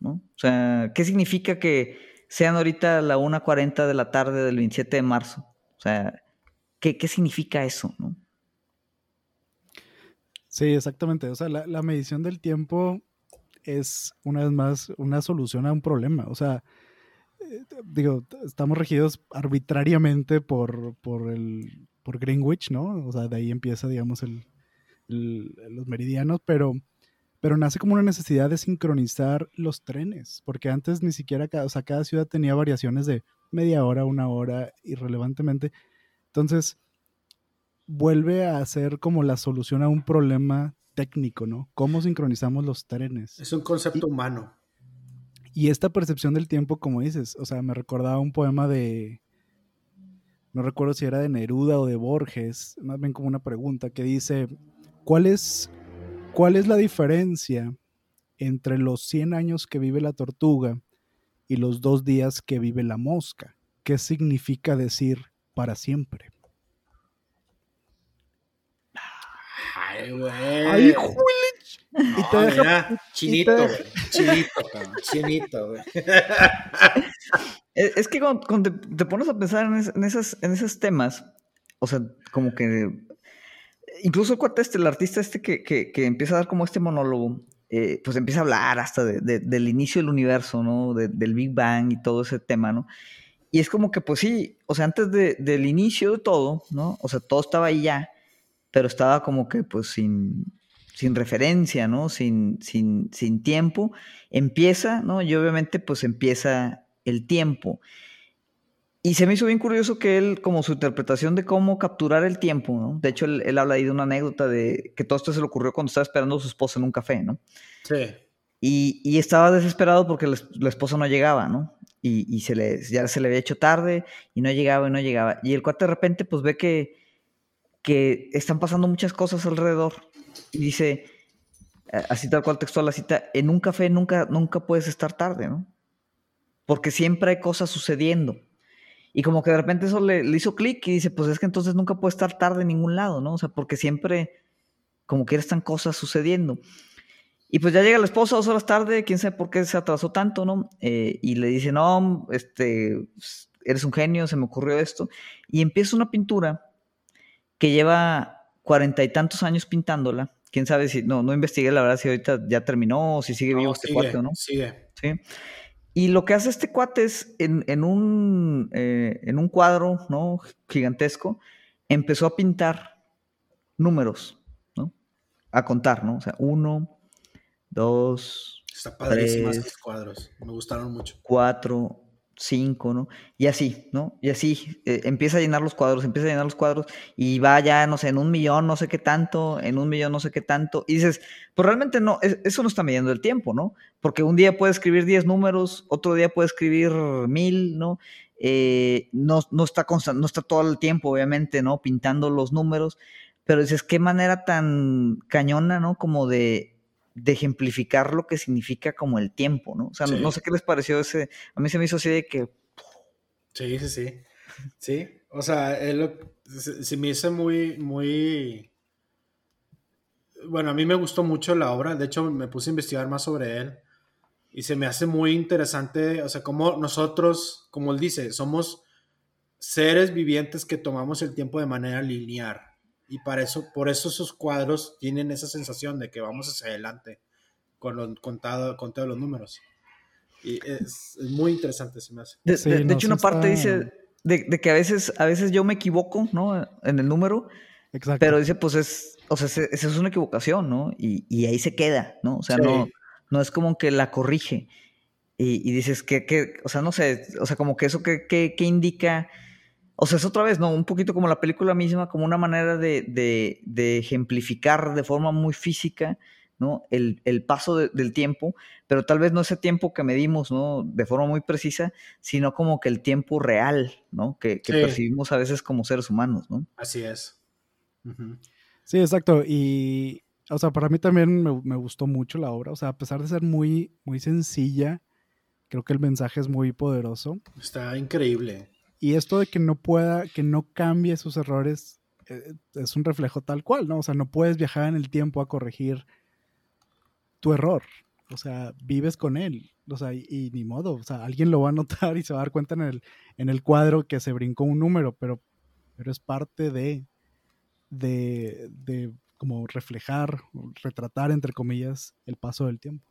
¿no? O sea, ¿qué significa que sean ahorita la 1.40 de la tarde del 27 de marzo? O sea, ¿qué, qué significa eso, no? Sí, exactamente. O sea, la, la medición del tiempo es una vez más una solución a un problema. O sea, eh, digo, estamos regidos arbitrariamente por, por, el, por Greenwich, ¿no? O sea, de ahí empieza, digamos, el, los meridianos, pero, pero nace como una necesidad de sincronizar los trenes, porque antes ni siquiera cada, o sea, cada ciudad tenía variaciones de media hora, una hora, irrelevantemente. Entonces, vuelve a ser como la solución a un problema técnico, ¿no? ¿Cómo sincronizamos los trenes? Es un concepto humano. Y esta percepción del tiempo, como dices, o sea, me recordaba un poema de, no recuerdo si era de Neruda o de Borges, más bien como una pregunta que dice, ¿cuál es, cuál es la diferencia entre los 100 años que vive la tortuga y los dos días que vive la mosca? ¿Qué significa decir para siempre? Ay, güey. Ay, y te deja, chinito, güey. Chinito, chinito, güey. Es que cuando, te, pones a pensar en, esas, en esos temas, o sea, como que. Incluso cuate este, el artista este que, que, que empieza a dar como este monólogo, eh, pues empieza a hablar hasta de, del inicio del universo, ¿no? del Big Bang y todo ese tema, ¿no? Y es como que, pues sí, o sea, antes del inicio de todo, ¿no? O sea, todo estaba ahí ya pero estaba como que pues sin, sin referencia, ¿no? Sin, sin, sin tiempo. Empieza, ¿no? Y obviamente pues empieza el tiempo. Y se me hizo bien curioso que él, como su interpretación de cómo capturar el tiempo, ¿no? De hecho, él, habla ahí de una anécdota de que todo esto se le ocurrió cuando estaba esperando a su esposa en un café, ¿no? Sí. Y, y estaba desesperado porque la, esposa no llegaba, ¿no? Y, y, se le, ya se le había hecho tarde y no llegaba y no llegaba. Y el cuate de repente pues ve que, que están pasando muchas cosas alrededor. Y dice, así tal cual textual la cita, en un café nunca, nunca puedes estar tarde, ¿no? Porque siempre hay cosas sucediendo. Y como que de repente eso le, hizo clic y dice, pues es que entonces nunca puede estar tarde en ningún lado, ¿no? O sea, porque siempre, como que están cosas sucediendo. Y pues ya llega la esposa dos horas tarde, quién sabe por qué se atrasó tanto, ¿no? Eh, y le dice, no, este, eres un genio, se me ocurrió esto. Y empieza una pintura que lleva cuarenta y tantos años pintándola. Quién sabe si, no, no investigué la verdad si ahorita ya terminó o si sigue vivo este cuate o no. Sigue. Sí. Y lo que hace este cuate es, en, un, eh, en un cuadro ¿no? gigantesco, empezó a pintar números, ¿no? A contar, ¿no? O sea, uno, dos, Está padrísimo tres, cuadros. Me gustaron mucho. Cuatro, cinco, ¿no? Y así, ¿no? Y así eh, empieza a llenar los cuadros, empieza a llenar los cuadros y va ya, no sé, en un millón, no sé qué tanto, en un millón, no sé qué tanto. Y dices, pues realmente no, eso no está midiendo el tiempo, ¿no? Porque un día puede escribir 10 números, otro día puede escribir mil, ¿no? Eh, no, no, está no está todo el tiempo, obviamente, ¿no? Pintando los números, pero dices, qué manera tan cañona, ¿no? Como de, de ejemplificar lo que significa como el tiempo, ¿no? O sea, no sé qué les pareció ese, a mí se me hizo así de que... Sí, sí, sí. Sí, o sea, él se, me hizo muy, muy... Bueno, a mí me gustó mucho la obra, de hecho me puse a investigar más sobre él y se me hace muy interesante, o sea, como nosotros, como él dice, somos seres vivientes que tomamos el tiempo de manera lineal. Y para eso, por eso esos cuadros tienen esa sensación de que vamos hacia adelante con, lo, con, todos los números. Y es, muy interesante, se me hace. De, hecho, una parte dice de, que a veces, a veces yo me equivoco, ¿no? En el número. Exacto. Pero dice, pues es, o sea, esa es una equivocación, ¿no? Y, y, ahí se queda, ¿no? O sea, no, no es como que la corrige. Y, y dices que, que, o sea, no sé, o sea, como que eso que, que, que indica o sea, es otra vez, ¿no? Un poquito como la película misma, como una manera de, ejemplificar de forma muy física, ¿no? El, paso del tiempo, pero tal vez no ese tiempo que medimos, ¿no? De forma muy precisa, sino como que el tiempo real, ¿no? Que, percibimos a veces como seres humanos, ¿no? Así es. Sí, exacto. Y, o sea, para mí también me, me, gustó mucho la obra. O sea, a pesar de ser muy, muy sencilla, creo que el mensaje es muy poderoso. Está increíble. Y esto de que no pueda, que no cambie sus errores, eh, es un reflejo tal cual, ¿no? O sea, no puedes viajar en el tiempo a corregir tu error. O sea, vives con él. O sea, y, ni modo. O sea, alguien lo va a notar y se va a dar cuenta en el, en el cuadro que se brincó un número, pero, pero es parte de, de, de como reflejar, retratar, entre comillas, el paso del tiempo.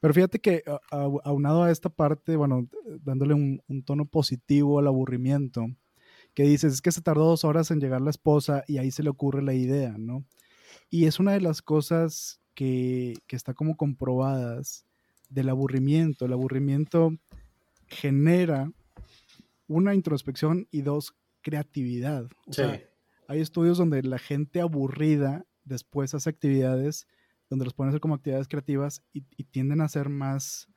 Pero fíjate que aunado a esta parte, bueno, dándole un, tono positivo al aburrimiento, que dices, es que se tardó dos horas en llegar la esposa y ahí se le ocurre la idea, ¿no? Y es una de las cosas que, que está como comprobadas del aburrimiento. El aburrimiento genera una introspección y dos, creatividad. O sea, hay estudios donde la gente aburrida después hace actividades donde los ponen a hacer como actividades creativas y, tienden a ser más,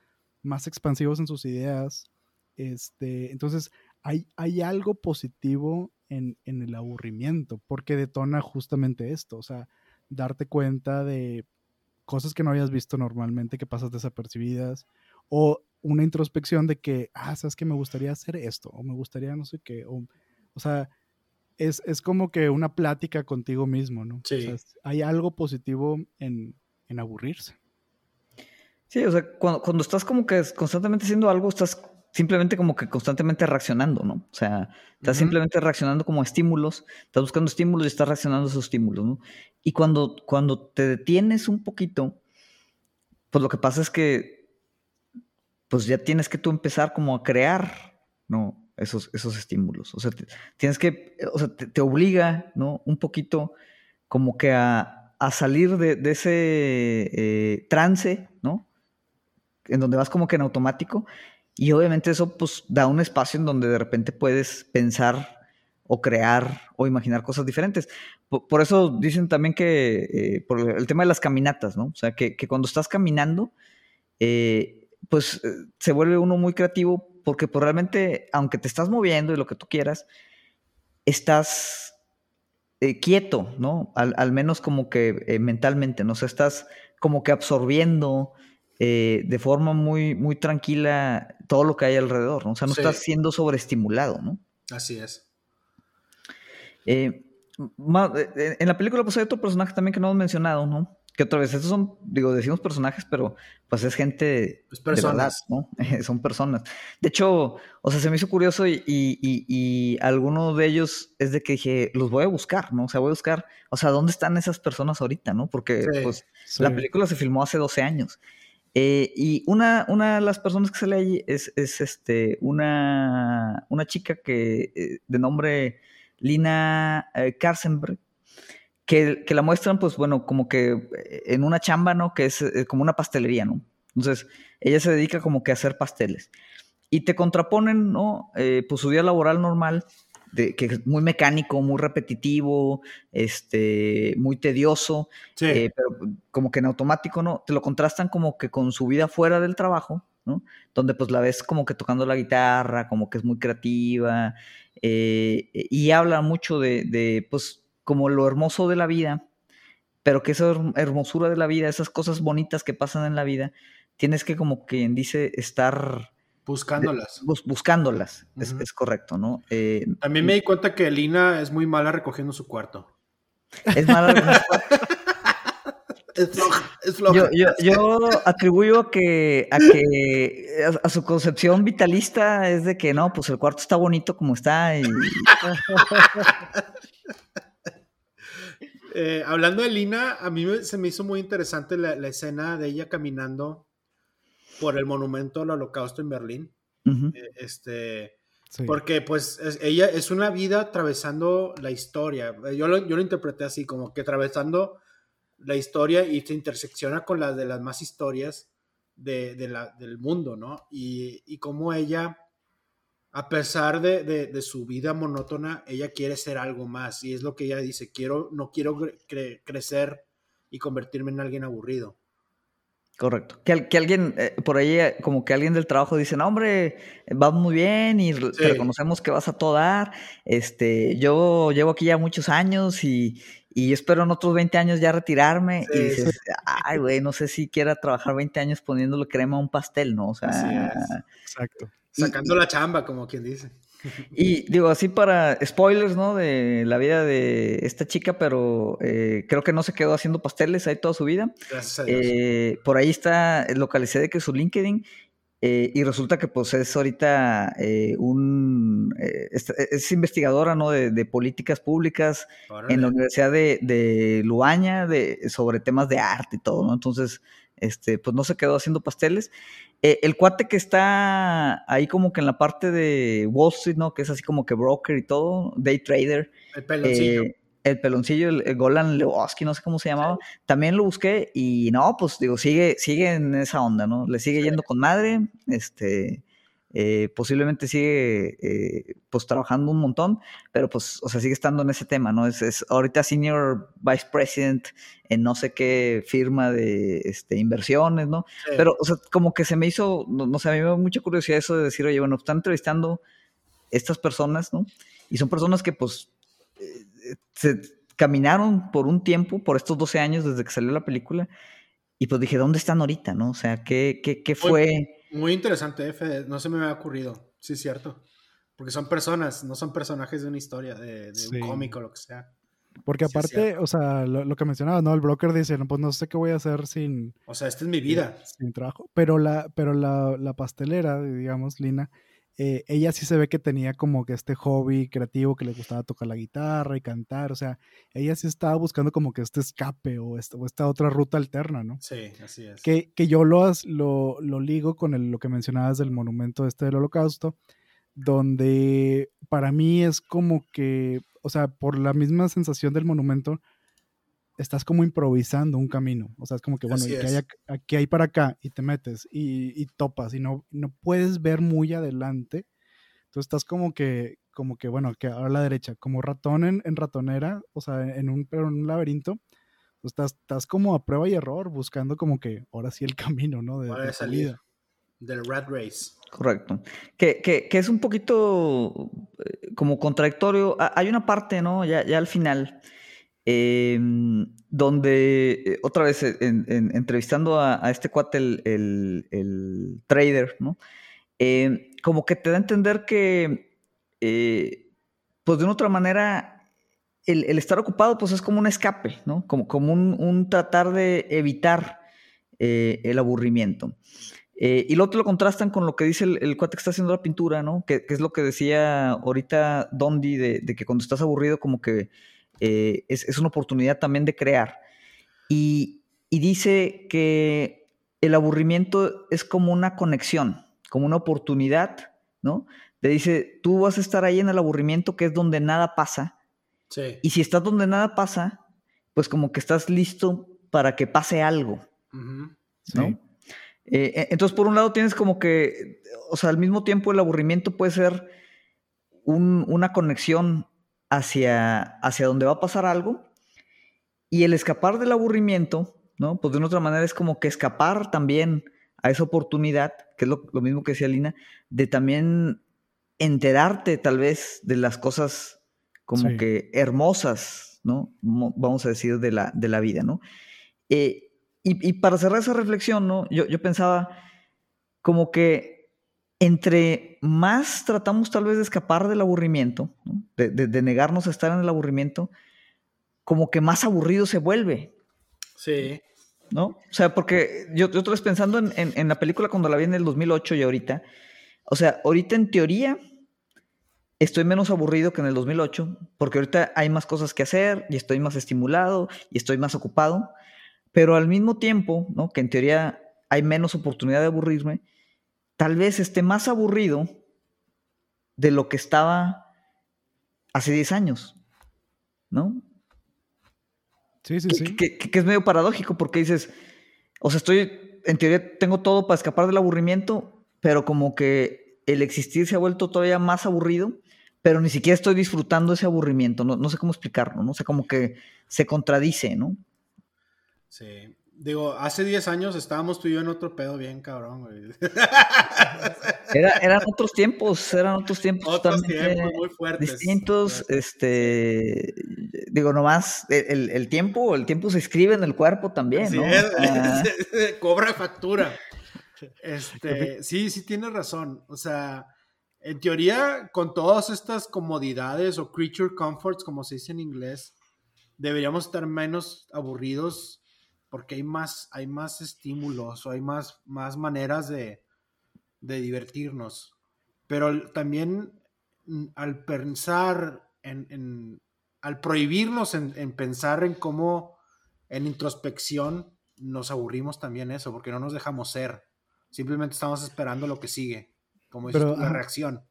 más expansivos en sus ideas. Este, entonces, hay, hay algo positivo en, el aburrimiento, porque detona justamente esto, o sea, darte cuenta de cosas que no habías visto normalmente, que pasas desapercibidas, o una introspección de que, ah, sabes que me gustaría hacer esto, o me gustaría no sé qué, o, o sea, es, como que una plática contigo mismo, ¿no? Sí. hay algo positivo en, en aburrirse. Sí, o sea, cuando, estás como que constantemente haciendo algo, estás simplemente como que constantemente reaccionando, ¿no? O sea, estás simplemente reaccionando como a estímulos, estás buscando estímulos y estás reaccionando a esos estímulos, ¿no? Y cuando, cuando te detienes un poquito, pues lo que pasa es que, pues ya tienes que tú empezar como a crear, ¿no? Esos, esos estímulos. O sea, tienes que, o sea, te, te obliga, ¿no? Un poquito como que a, a salir de, ese eh, trance, ¿no? En donde vas como que en automático. Y obviamente eso pues da un espacio en donde de repente puedes pensar o crear o imaginar cosas diferentes. Por, eso dicen también que, eh, por el tema de las caminatas, ¿no? O sea, que, cuando estás caminando, eh, pues se vuelve uno muy creativo porque pues, realmente, aunque te estás moviendo y lo que tú quieras, estás eh, quieto, ¿no? Al, menos como que eh, mentalmente, ¿no? O sea, estás como que absorbiendo eh, de forma muy, muy tranquila todo lo que hay alrededor, ¿no? O sea, no estás siendo sobreestimulado, ¿no? Así es. en la película, pues hay otro personaje también que no hemos mencionado, ¿no? Que otra vez, estos son, digo, decimos personajes, pero pues es gente personas. ¿no? son personas. De hecho, o sea, se me hizo curioso y, y, y, alguno de ellos es de que dije, los voy a buscar, ¿no? O sea, voy a buscar, o sea, ¿dónde están esas personas ahorita, no? Porque pues la película se filmó hace 12 años. Eh, y una, una de las personas que sale ahí es, es este, una, una chica que, eh, de nombre Lina eh, Karsenberg, que, la muestran, pues bueno, como que eh, en una chamba, ¿no? Que es eh, como una pastelería, ¿no? Entonces, ella se dedica como que a hacer pasteles. y te contraponen, ¿no? Eh, pues su día laboral normal, de, que es muy mecánico, muy repetitivo, este, muy tedioso, Sí. eh, pero como que en automático, ¿no? Te lo contrastan como que con su vida fuera del trabajo, ¿no? Donde pues la ves como que tocando la guitarra, como que es muy creativa, eh, y habla mucho de, de, pues, como lo hermoso de la vida, pero que esa herm- hermosura de la vida, esas cosas bonitas que pasan en la vida, tienes que como quien dice estar Buscándolas. bus- buscándolas, es, correcto, ¿no? Eh, También me di cuenta que Lina es muy mala recogiendo su cuarto. es mala- Es floja, es floja. yo, yo, yo atribuyo a que, a que a, a su concepción vitalista es de que no, pues el cuarto está bonito como está y Eh, hablando de Lina, a mí me- se me hizo muy interesante la, la escena de ella caminando por el monumento al holocausto en Berlín. Eh, este, Sí. porque pues es- ella es una vida atravesando la historia. Eh, Yo lo, yo lo interpreté así, como que atravesando la historia y se intersecciona con las de las más historias de, de la, del mundo, ¿no? Y, y cómo ella, a pesar de, de- de su vida monótona, ella quiere ser algo más. Y es lo que ella dice, quiero, no quiero cre- cre- crecer y convertirme en alguien aburrido. correcto. Que, que alguien, eh, por ahí, eh, como que alguien del trabajo dice, no, hombre, vas muy bien y te reconocemos que vas a todo dar. Este, yo llevo aquí ya muchos años y, y espero en otros 20 años ya retirarme. y Sí, dices, ay, güey, no sé si quiera trabajar 20 años poniéndole crema a un pastel, ¿no? O sea, Así es. Exacto. Y- Sacando la chamba, como quien dice. Y digo, así para spoilers, ¿no? De la vida de esta chica, pero eh, creo que no se quedó haciendo pasteles ahí toda su vida. Gracias a Dios. Eh, por ahí está, eh, localicé de que su LinkedIn. Eh, y resulta que pues es ahorita eh, un eh, es, es investigadora ¿no? de, de políticas públicas Órale. en la Universidad de, de Luaña de, sobre temas de arte y todo, ¿no? Entonces, este, pues no se quedó haciendo pasteles. El cuate que está ahí como que en la parte de Wall Street, ¿no? Que es así como que broker y todo, day trader. El peloncillo. El peloncillo, el, el Golan Lewowski, no sé cómo se llamaba. También lo busqué y no, pues digo, sigue, sigue en esa onda, ¿no? Le sigue yendo con madre, este, eh, posiblemente sigue, eh, pues trabajando un montón, pero pues, o sea, sigue estando en ese tema, ¿no? Es, es ahorita Senior Vice President en no sé qué firma de este, inversiones, ¿no? Sí. Pero, o sea, como que se me hizo, no, no sé, a mí me da mucha curiosidad eso de decir, oye, bueno, están entrevistando estas personas, ¿no? Y son personas que, pues, eh, se caminaron por un tiempo, por estos 12 años desde que salió la película, y pues dije, ¿dónde están ahorita, no? O sea, ¿qué, qué, qué fue? Muy interesante, F. No se me había ocurrido. Sí, es cierto. Porque son personas, no son personajes de una historia, de, de Sí. un cómic o lo que sea. Porque Sí, aparte, o sea, lo, lo que mencionabas, ¿no? El broker dice, no, pues no sé qué voy a hacer sin, O sea, esta es mi vida. sin trabajo. Pero la, pero la, la pastelera, digamos, Lina, eh, ella sí se ve que tenía como que este hobby creativo que le gustaba tocar la guitarra y cantar. O sea, ella sí estaba buscando como que este escape o esta, o esta otra ruta alterna, ¿no? Sí, así es. Que, que yo lo, lo, lo ligo con el- lo que mencionabas del monumento este del holocausto, donde para mí es como que, o sea, por la misma sensación del monumento, estás como improvisando un camino. O sea, es como que, bueno, ¿y qué es. hay, aquí hay para acá? Y te metes y, y topas y no, no puedes ver muy adelante. Entonces estás como que, como que, bueno, que ahora a la derecha, como ratón en, en ratonera, o sea, en un, pero en un laberinto. Pues estás, estás como a prueba y error, buscando como que ahora sí el camino, ¿no? De, Hora de vida. Del Rat Race. Correcto. Que, que, que es un poquito eh, como contradictorio. Ha- Hay una parte, ¿no? Ya, ya al final, eh, donde eh, otra vez eh, en- en- entrevistando a, este cuate, el, trader, ¿no? Eh, como que te da a entender que, eh, pues de una otra manera, el, estar ocupado, pues es como un escape, ¿no? Como, como un, tratar de evitar el aburrimiento. Y luego te lo contrastan con lo que dice el, cuate que está haciendo la pintura, ¿no? Que, es lo que decía ahorita Dondi, de que cuando estás aburrido, como que eh, es, es una oportunidad también de crear. Y, y dice que el aburrimiento es como una conexión, como una oportunidad, ¿no? Te dice, tú vas a estar ahí en el aburrimiento, que es donde nada pasa, Sí. y si estás donde nada pasa, pues como que estás listo para que pase algo. ¿no? Sí. Eh, e, entonces, por un lado tienes como que, o sea, al mismo tiempo el aburrimiento puede ser una conexión hacia, hacia donde va a pasar algo y el escapar del aburrimiento, ¿no? Pues de una otra manera es como que escapar también a esa oportunidad, que es lo, mismo que decía Lina, de también enterarte tal vez de las cosas como que hermosas, ¿no? Vamos a decir, de la, de la vida, ¿no? Eh, y, para cerrar esa reflexión, ¿no? Yo, yo pensaba como que entre más tratamos tal vez de escapar del aburrimiento, de, negarnos a estar en el aburrimiento, como que más aburrido se vuelve. Sí. ¿No? O sea, porque yo, yo estoy pensando en, en, la película cuando la vi en el 2008 y ahorita. O sea, ahorita en teoría estoy menos aburrido que en el 2008, porque ahorita hay más cosas que hacer y estoy más estimulado y estoy más ocupado, pero al mismo tiempo, ¿no? Que en teoría hay menos oportunidad de aburrirme, tal vez esté más aburrido de lo que estaba hace 10 años, ¿no? Sí, sí, sí. Que, es medio paradójico porque dices, o sea, estoy, en teoría tengo todo para escapar del aburrimiento, pero como que el existir se ha vuelto todavía más aburrido, pero ni siquiera estoy disfrutando ese aburrimiento, no, no sé cómo explicarlo, ¿no? O sea, como que se contradice, ¿no? Sí. Digo, hace 10 años estábamos tú y yo en otro pedo bien cabrón, güey. eran otros tiempos, eran otros tiempos. Otros tiempos muy fuertes. Distintos, este, digo, nomás, el, el, tiempo, el tiempo se escribe en el cuerpo también, ¿no? Ah. Cobra factura. Este, sí, sí tienes razón. O sea, en teoría, con todas estas comodidades o creature comforts, como se dice en inglés, deberíamos estar menos aburridos porque hay más, hay más estímulos o hay más, más maneras de, divertirnos. Pero también mm, al pensar en, al prohibirnos en, pensar en cómo en introspección nos aburrimos también eso, porque no nos dejamos ser. Simplemente estamos esperando lo que sigue, como es la reacción.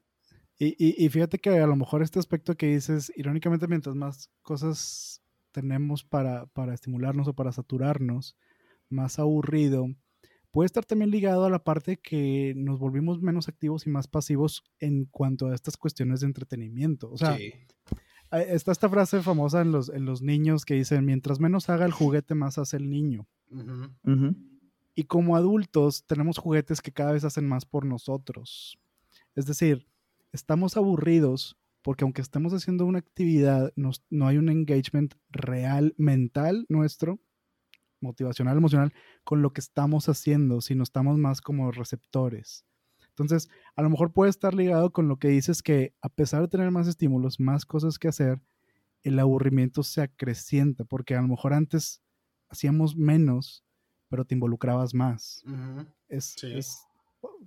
Y, y, fíjate que a lo mejor este aspecto que dices, irónicamente, mientras más cosas tenemos para, para estimularnos o para saturarnos, más aburrido, puede estar también ligado a la parte que nos volvimos menos activos y más pasivos en cuanto a estas cuestiones de entretenimiento. O sea, está esta frase famosa en los, en los niños que dicen, mientras menos haga el juguete, más hace el niño. Y como adultos tenemos juguetes que cada vez hacen más por nosotros. Es decir, estamos aburridos porque aunque estemos haciendo una actividad, no hay un engagement real mental nuestro, motivacional, emocional, con lo que estamos haciendo, sino estamos más como receptores. Entonces, a lo mejor puede estar ligado con lo que dices que a pesar de tener más estímulos, más cosas que hacer, el aburrimiento se acrecienta, porque a lo mejor antes hacíamos menos, pero te involucrabas más. es,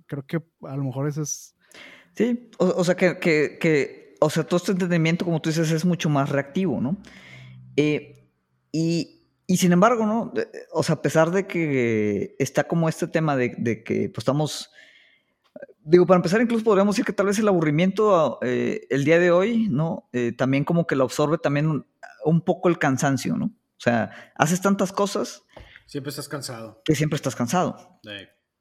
creo que a lo mejor eso es... Sí, o, sea que, que o sea, todo este entendimiento, como tú dices, es mucho más reactivo, ¿no? Eh, y, sin embargo, ¿no? O sea, a pesar de que está como este tema de, que pues estamos... Digo, para empezar, incluso podríamos decir que tal vez el aburrimiento eh, el día de hoy, ¿no? Eh, también como que lo absorbe también un, poco el cansancio, ¿no? O sea, haces tantas cosas. Siempre estás cansado. Que siempre estás cansado.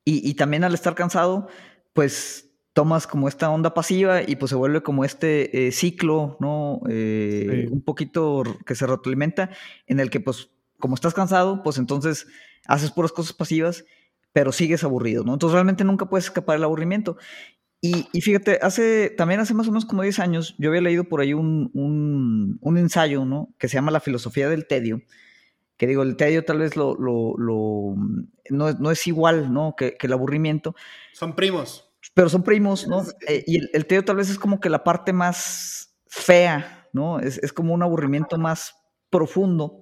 Y, y, también al estar cansado, pues tomas como esta onda pasiva y pues se vuelve como este eh, ciclo, ¿no? Eh, un poquito que se retroalimenta, en el que pues como estás cansado, pues entonces haces puras cosas pasivas, pero sigues aburrido, ¿no? Entonces realmente nunca puedes escapar del aburrimiento. Y, y fíjate, hace, también hace más o menos como 10 años, yo había leído por ahí un, un, ensayo, ¿no? Que se llama La filosofía del tedio, que digo, el tedio tal vez lo, lo, lo no, no, es igual, ¿no? Que, que el aburrimiento. Son primos pero son primos, ¿no? Eh, y el, el, tal vez es como que la parte más fea, ¿no? Es, es como un aburrimiento más profundo.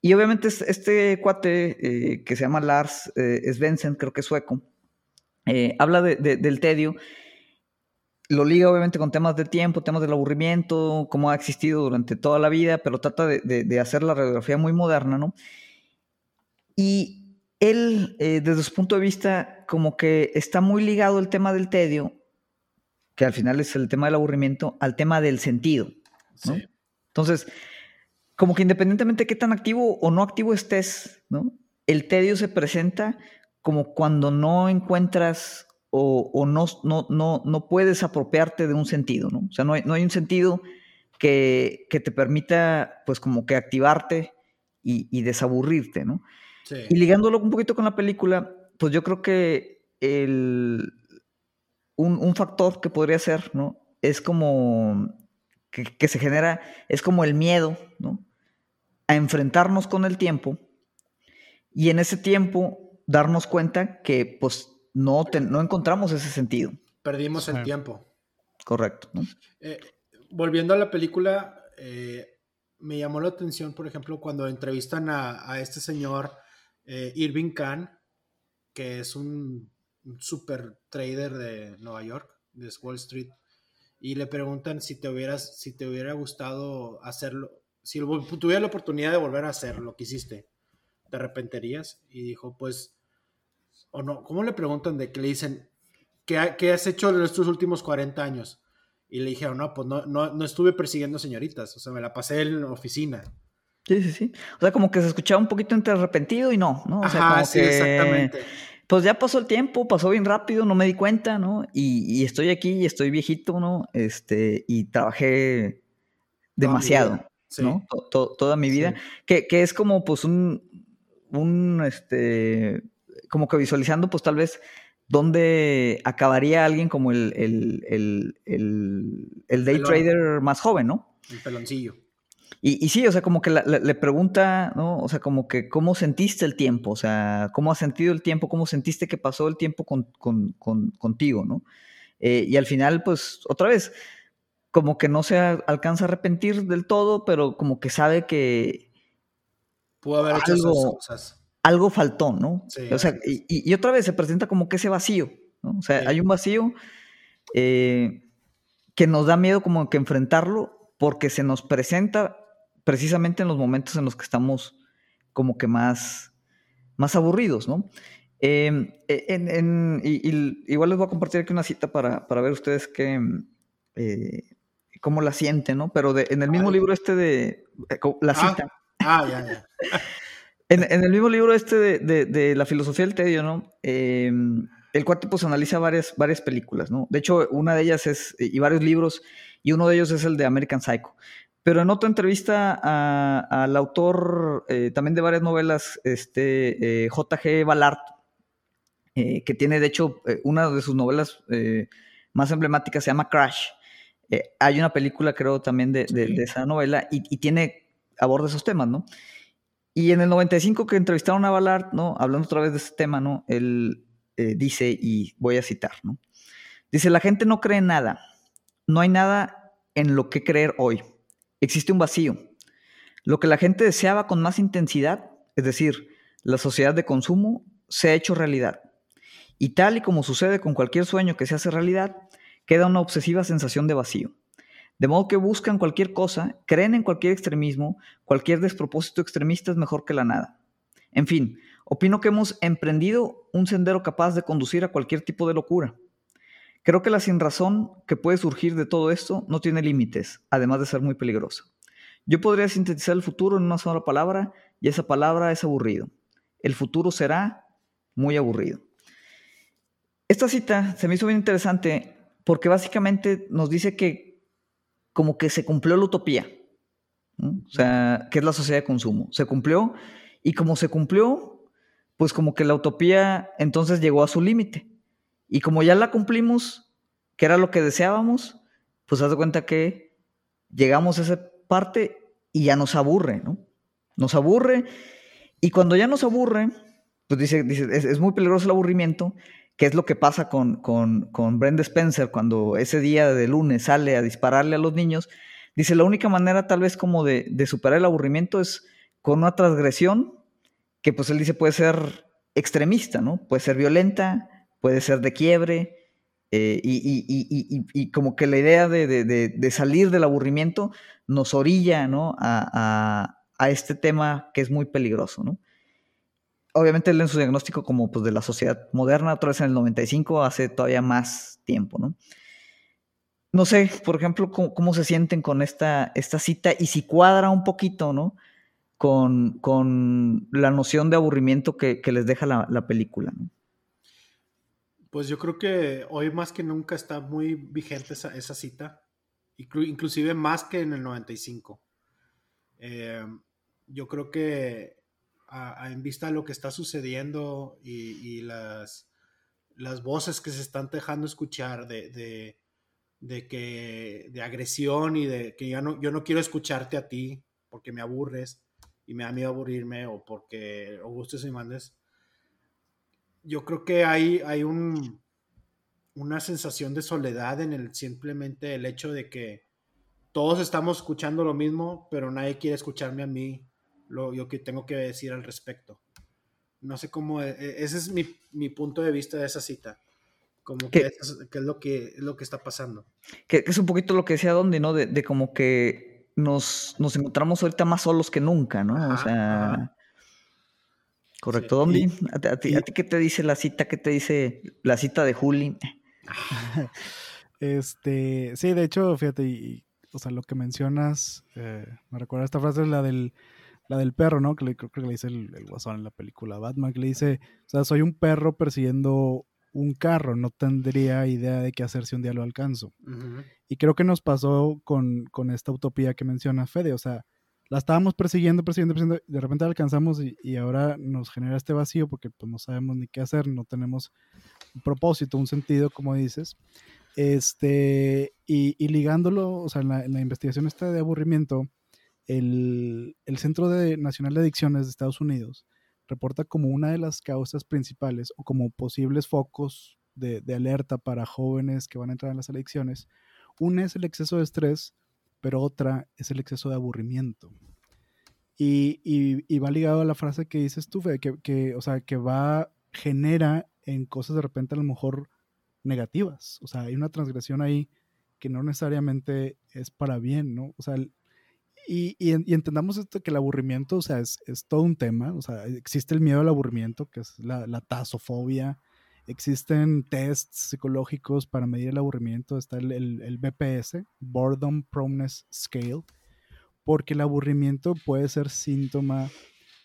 Y obviamente este cuate eh, que se llama Lars eh, Svensson, creo que es sueco, eh, habla de, del tedio, lo liga obviamente con temas de tiempo, temas del aburrimiento, cómo ha existido durante toda la vida, pero trata de, de hacer la radiografía muy moderna, ¿no? Y él, eh, desde su punto de vista, como que está muy ligado el tema del tedio, que al final es el tema del aburrimiento, al tema del sentido. Entonces, como que independientemente de qué tan activo o no activo estés, ¿no? el tedio se presenta como cuando no encuentras o, no, no, no, no, puedes apropiarte de un sentido, ¿no? O sea, no hay, no hay un sentido que, que, te permita, pues, como que activarte y, desaburrirte, ¿no? Sí. Y ligándolo un poquito con la película, pues yo creo que el, un, un factor que podría ser, ¿no? Es como que, que, se genera, es como el miedo, ¿no? A enfrentarnos con el tiempo y en ese tiempo darnos cuenta que, pues, no, no encontramos ese sentido. Perdimos el tiempo. Correcto. Eh, volviendo a la película, eh, me llamó la atención, por ejemplo, cuando entrevistan a, este señor eh, Irving Kahn, que es un, super trader de Nueva York, de Wall Street, y le preguntan si te hubieras, si te hubiera gustado hacerlo, si tuviera la oportunidad de volver a hacer lo que hiciste, ¿te arrepentirías? Y dijo, pues o no, ¿cómo le preguntan de que le dicen, ¿qué, qué has hecho en estos últimos 40 años? Y le dijeron, no, pues no, no, no estuve persiguiendo señoritas, o sea, me la pasé en la oficina. Sí, sí, sí. O sea, como que se escuchaba un poquito entre arrepentido y no, ¿no? O sea, Ajá, sí, exactamente. Pues ya pasó el tiempo, pasó bien rápido, no me di cuenta, ¿no? Y, estoy aquí y estoy viejito, ¿no? Este, y trabajé demasiado, ¿no? toda mi vida. Que, que, es como, pues, un, un, este, como que visualizando, pues tal vez dónde acabaría alguien como el, el, el, day trader más joven, ¿no? El peloncillo. Y, y sí, o sea, como que le pregunta, ¿no? O sea, como que cómo sentiste el tiempo, o sea, cómo has sentido el tiempo, cómo sentiste que pasó el tiempo con, contigo, ¿no? Eh, y al final, pues, otra vez, como que no se alcanza a arrepentir del todo, pero como que sabe que... Pudo haber hecho esas cosas algo faltó, ¿no? o sea, y, otra vez se presenta como que ese vacío, ¿no? O sea, hay un vacío eh, que nos da miedo como que enfrentarlo porque se nos presenta precisamente en los momentos en los que estamos como que más, más aburridos, ¿no? Em, e, en, y, igual les voy a compartir aquí una cita para, ver ustedes qué, eh, cómo la sienten, ¿no? Pero en el mismo libro este de eh, la ah, cita. Ah, ya, ya. En, el mismo libro este de, la filosofía del tedio, ¿no? Em, el cuate pues analiza varias, varias películas, ¿no? De hecho, una de ellas es, y varios libros, y uno de ellos es el de American Psycho. Pero en otra entrevista al autor eh, también de varias novelas, este, eh, J.G. Ballard, eh, que tiene de hecho una de sus novelas más emblemáticas, se llama Crash. hay una película, creo, también de, esa novela y, y, tiene, aborda esos temas, ¿no? Y en el 95 que entrevistaron a Ballard, ¿no? Hablando otra vez de ese tema, ¿no? Él eh, dice, y voy a citar, ¿no? Dice, la gente no cree en nada. No hay nada en lo que creer hoy. Existe un vacío. Lo que la gente deseaba con más intensidad, es decir, la sociedad de consumo, se ha hecho realidad. Y tal y como sucede con cualquier sueño que se hace realidad, queda una obsesiva sensación de vacío. De modo que buscan cualquier cosa, creen en cualquier extremismo, cualquier despropósito extremista es mejor que la nada. En fin, opino que hemos emprendido un sendero capaz de conducir a cualquier tipo de locura. Creo que la sinrazón que puede surgir de todo esto no tiene límites, además de ser muy peligrosa. Yo podría sintetizar el futuro en una sola palabra, y esa palabra es aburrido. El futuro será muy aburrido. Esta cita se me hizo bien interesante porque básicamente nos dice que como que se cumplió la utopía, o sea, que es la sociedad de consumo. Se cumplió y como se cumplió, pues como que la utopía entonces llegó a su límite. Y como ya la cumplimos, que era lo que deseábamos, pues haz de cuenta que llegamos a esa parte y ya nos aburre, ¿no? Nos aburre y cuando ya nos aburre, pues dice, dice es muy peligroso el aburrimiento qué es lo que pasa con, con, con Brenda Spencer cuando ese día de lunes sale a dispararle a los niños. Dice, la única manera tal vez como de, de superar el aburrimiento es con una transgresión que pues él dice puede ser extremista, ¿no? Puede ser violenta, puede ser de quiebre, eh, y, y, y, y, como que la idea de, de, de, salir del aburrimiento nos orilla, ¿no? A, a, a, este tema que es muy peligroso, ¿no? obviamente él en su diagnóstico como pues, de la sociedad moderna, otra vez en el 95, hace todavía más tiempo, ¿no? No sé, por ejemplo, cómo, se sienten con esta, esta cita y si cuadra un poquito, ¿no? con, con la noción de aburrimiento que, les deja la, película. Pues yo creo que hoy más que nunca está muy vigente esa, cita, inclusive más que en el 95. Eh, yo creo que en vista de lo que está sucediendo y, las, voces que se están dejando escuchar de, de, que de agresión y de que yo no, yo no quiero escucharte a ti porque me aburres y me da miedo aburrirme o porque o gustes mandes. Yo creo que hay, hay un, una sensación de soledad en el simplemente el hecho de que todos estamos escuchando lo mismo, pero nadie quiere escucharme a mí lo que tengo que decir al respecto. No sé cómo, e, e, ese es mi, punto de vista de esa cita. Como que, es, lo que lo que está pasando. Que, es un poquito lo que decía Dondi, ¿no? De, como que nos, nos, encontramos ahorita más solos que nunca, ¿no? o sea. Correcto, Dondi. ¿A, ti, qué te dice la cita? ¿Qué te dice la cita de Juli? Este, sí, de hecho, fíjate, o sea, lo que mencionas, eh, me recuerda esta frase, la del la del perro, ¿no? Que le, creo que le dice el, guasón en la película Batman, que le dice, o sea, soy un perro persiguiendo un carro, no tendría idea de qué hacer si un día lo alcanzo. Y creo que nos pasó con, con, esta utopía que menciona Fede, o sea, la estábamos persiguiendo, persiguiendo, persiguiendo, de repente la alcanzamos y, ahora nos genera este vacío porque pues no sabemos ni qué hacer, no tenemos un propósito, un sentido, como dices. Este, y, ligándolo, o sea, en la, investigación esta de aburrimiento, el, Centro de Nacional de Adicciones de Estados Unidos reporta como una de las causas principales o como posibles focos de, alerta para jóvenes que van a entrar en las adicciones. Una es el exceso de estrés, pero otra es el exceso de aburrimiento. Y, va ligado a la frase que dices tú, que, que, o sea, que va, genera en cosas de repente a lo mejor negativas. O sea, hay una transgresión ahí que no necesariamente es para bien, ¿no? O sea, y, entendamos esto que el aburrimiento, o sea, es, todo un tema, o sea, existe el miedo al aburrimiento, que es la, la tasofobia, existen tests psicológicos para medir el aburrimiento, está el, el, BPS, Boredom Proneness Scale, porque el aburrimiento puede ser síntoma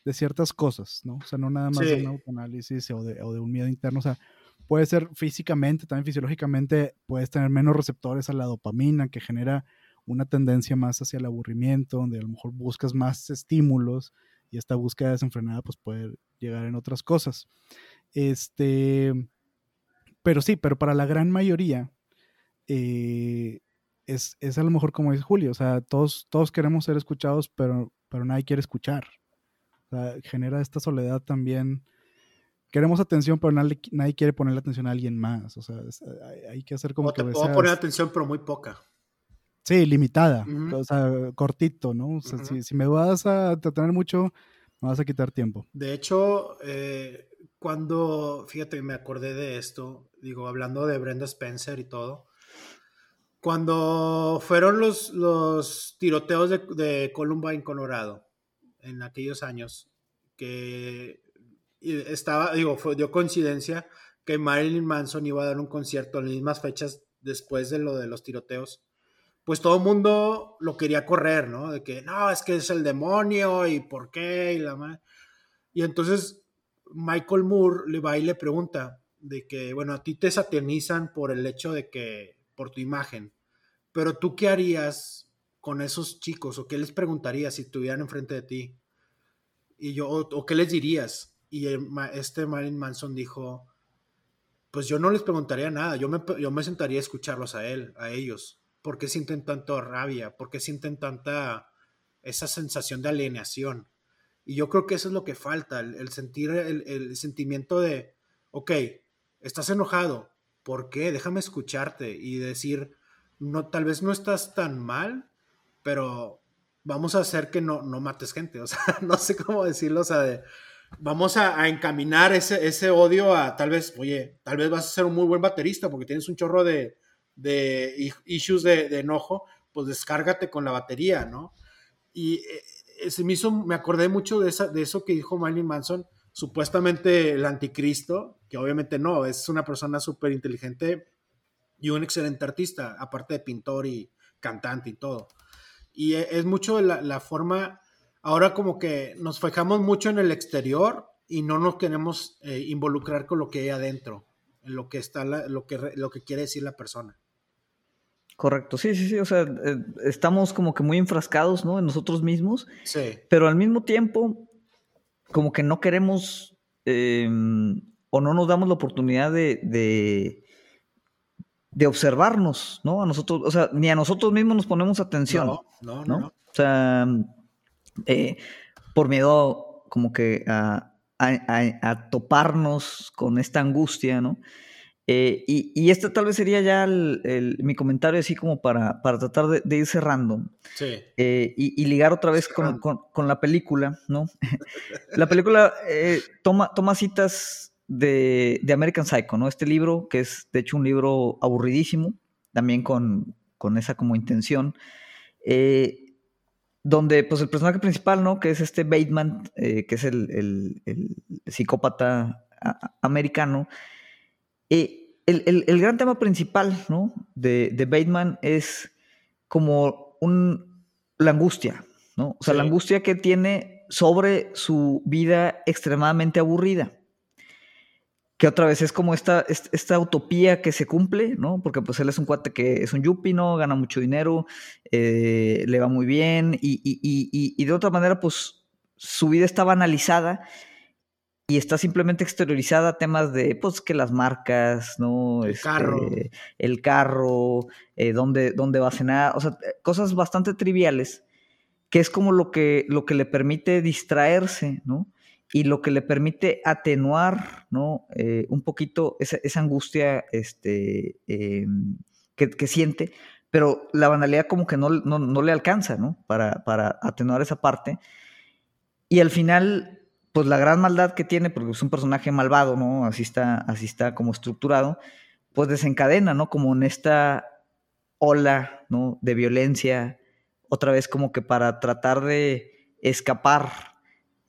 de ciertas cosas, ¿no? O sea, no nada más de un autoanálisis o de, o de un miedo interno, o sea, puede ser físicamente, también fisiológicamente, puedes tener menos receptores a la dopamina que genera una tendencia más hacia el aburrimiento, donde a lo mejor buscas más estímulos y esta búsqueda desenfrenada pues puede llegar en otras cosas. Este, pero sí, pero para la gran mayoría eh, es, a lo mejor como dice Julio, o sea, todos, todos queremos ser escuchados, pero, pero nadie quiere escuchar. O sea, genera esta soledad también. Queremos atención, pero nadie, nadie quiere ponerle atención a alguien más. O sea, hay, que hacer como que... Te puedo poner atención, pero muy poca. Sí, limitada, o sea, cortito, ¿no? O sea, si, me vas a tratar mucho, me vas a quitar tiempo. De hecho, eh, cuando, fíjate, me acordé de esto, digo, hablando de Brenda Spencer y todo, cuando fueron los, los tiroteos de, de Columbine, Colorado, en aquellos años, que estaba, digo, fue, dio coincidencia que Marilyn Manson iba a dar un concierto en las mismas fechas después de lo de los tiroteos pues todo el mundo lo quería correr, ¿no? De que, no, es que es el demonio y por qué y la Y entonces Michael Moore le va y le pregunta de que, bueno, a ti te satanizan por el hecho de que, por tu imagen, pero tú qué harías con esos chicos o qué les preguntarías si estuvieran enfrente de ti? Y yo, o, qué les dirías? Y este Marilyn Manson dijo, pues yo no les preguntaría nada, yo me, yo me sentaría a escucharlos a él, a ellos ¿Por qué sienten tanta rabia? ¿Por qué sienten tanta esa sensación de alienación? Y yo creo que eso es lo que falta, el, sentir el, sentimiento de, ok, estás enojado, ¿por qué? Déjame escucharte y decir, no, tal vez no estás tan mal, pero vamos a hacer que no, no mates gente, o sea, no sé cómo decirlo, o sea, vamos a, encaminar ese, ese odio a tal vez, oye, tal vez vas a ser un muy buen baterista porque tienes un chorro de, de issues de, enojo, pues descárgate con la batería, ¿no? Y eh, se me hizo, me acordé mucho de, esa, de eso que dijo Marilyn Manson, supuestamente el anticristo, que obviamente no, es una persona súper inteligente y un excelente artista, aparte de pintor y cantante y todo. Y e, es mucho la, la forma ahora como que nos fijamos mucho en el exterior y no nos queremos eh, involucrar con lo que hay adentro, en lo que está lo que lo que quiere decir la persona. Correcto, sí, sí, sí, o sea, eh, estamos como que muy enfrascados, ¿no? En nosotros mismos, sí. pero al mismo tiempo, como que no queremos em, o no nos damos la oportunidad de, de, de, observarnos, ¿no? A nosotros, o sea, ni a nosotros mismos nos ponemos atención. No, no, no. ¿no? O sea, eh, por miedo como que a, a, toparnos con esta angustia, ¿no? Eh, y, y, este tal vez sería ya el, mi comentario así como para, para tratar de, ir cerrando. Sí. Eh, y, ligar otra vez con, con, la película, ¿no? la película eh, toma, toma citas de, de, American Psycho, ¿no? Este libro, que es de hecho un libro aburridísimo, también con, con esa como intención. donde pues el personaje principal, ¿no? Que es este Bateman, que es el, el psicópata americano, eh, el, gran tema principal ¿no? de, de Bateman es como un, la angustia, ¿no? O sea, la angustia que tiene sobre su vida extremadamente aburrida. Que otra vez es como esta, esta utopía que se cumple, ¿no? Porque pues él es un cuate que es un yuppie, ¿no? Gana mucho dinero, eh, le va muy bien y, y, de otra manera pues su vida está banalizada y está simplemente exteriorizada a temas de, pues, que las marcas, ¿no? El carro. Este, el carro, eh, dónde, dónde va a cenar, o sea, cosas bastante triviales, que es como lo que, lo que le permite distraerse, ¿no? Y lo que le permite atenuar, ¿no? Eh, un poquito esa, esa angustia este, em, que, que, siente, pero la banalidad como que no, no, no le alcanza, ¿no? Para, para atenuar esa parte. Y al final pues la gran maldad que tiene, porque es un personaje malvado, ¿no? Así está, así está como estructurado, pues desencadena, ¿no? Como en esta ola, ¿no? De violencia, otra vez como que para tratar de escapar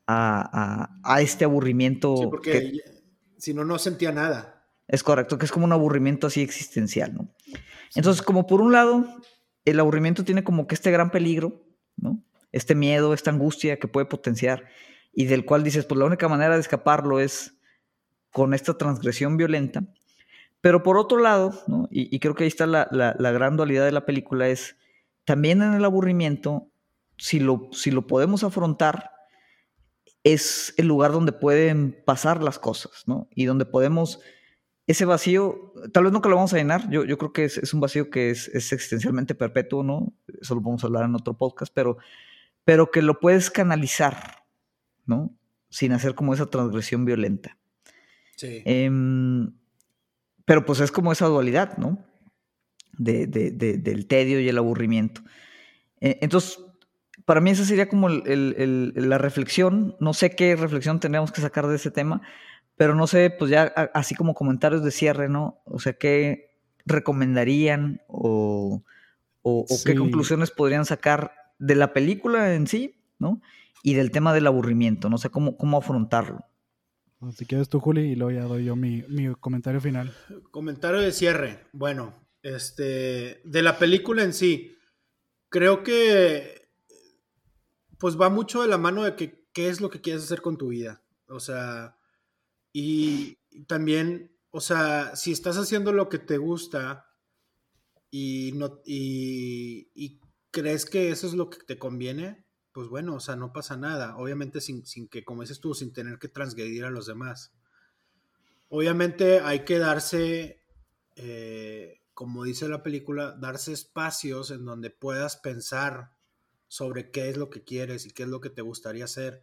a, este aburrimiento. Sí, porque si no, no sentía nada. Es correcto, que es como un aburrimiento así existencial, ¿no? Entonces, como por un lado, el aburrimiento tiene como que este gran peligro, ¿no? Este miedo, esta angustia que puede potenciar y del cual dices, pues la única manera de escaparlo es con esta transgresión violenta. Pero por otro lado, y, creo que ahí está la, gran dualidad de la película, es también en el aburrimiento, si lo, si lo podemos afrontar, es el lugar donde pueden pasar las cosas, ¿no? Y donde podemos, ese vacío, tal vez nunca lo vamos a llenar, yo, yo creo que es, un vacío que es, es, existencialmente perpetuo, ¿no? Eso lo vamos a hablar en otro podcast, pero, pero que lo puedes canalizar, ¿no? Sin hacer como esa transgresión violenta. Sí. Em, pero pues es como esa dualidad, ¿no? De, del tedio y el aburrimiento. E, entonces, para mí esa sería como la reflexión. No sé qué reflexión tendríamos que sacar de ese tema, pero no sé, pues ya así como comentarios de cierre, ¿no? O sea, ¿qué recomendarían o, o qué conclusiones podrían sacar de la película en sí, ¿no? Y del tema del aburrimiento. No sé cómo, cómo afrontarlo. Si quieres tú, Juli, y luego ya doy yo mi, comentario final. Comentario de cierre. Bueno, este, de la película en sí, creo que pues va mucho de la mano de que, qué es lo que quieres hacer con tu vida. O sea, y también, o sea, si estás haciendo lo que te gusta y, no, y, y crees que eso es lo que te conviene, pues bueno, o sea, no pasa nada. Obviamente sin, que, como dices tú, sin tener que transgredir a los demás. Obviamente hay que darse, eh, como dice la película, darse espacios en donde puedas pensar sobre qué es lo que quieres y qué es lo que te gustaría hacer.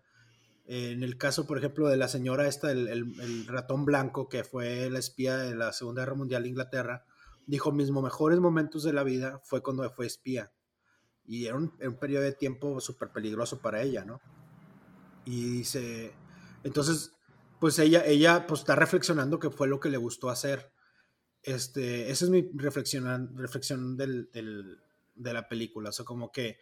en el caso, por ejemplo, de la señora esta, el, ratón blanco, que fue la espía de la Segunda Guerra Mundial de Inglaterra, dijo, mis mejores momentos de la vida fue cuando fue espía y era un, periodo de tiempo súper peligroso para ella, ¿no? Y dice, entonces, pues ella, ella pues está reflexionando qué fue lo que le gustó hacer. Este, esa es mi reflexión, reflexión del, de la película, o sea, como que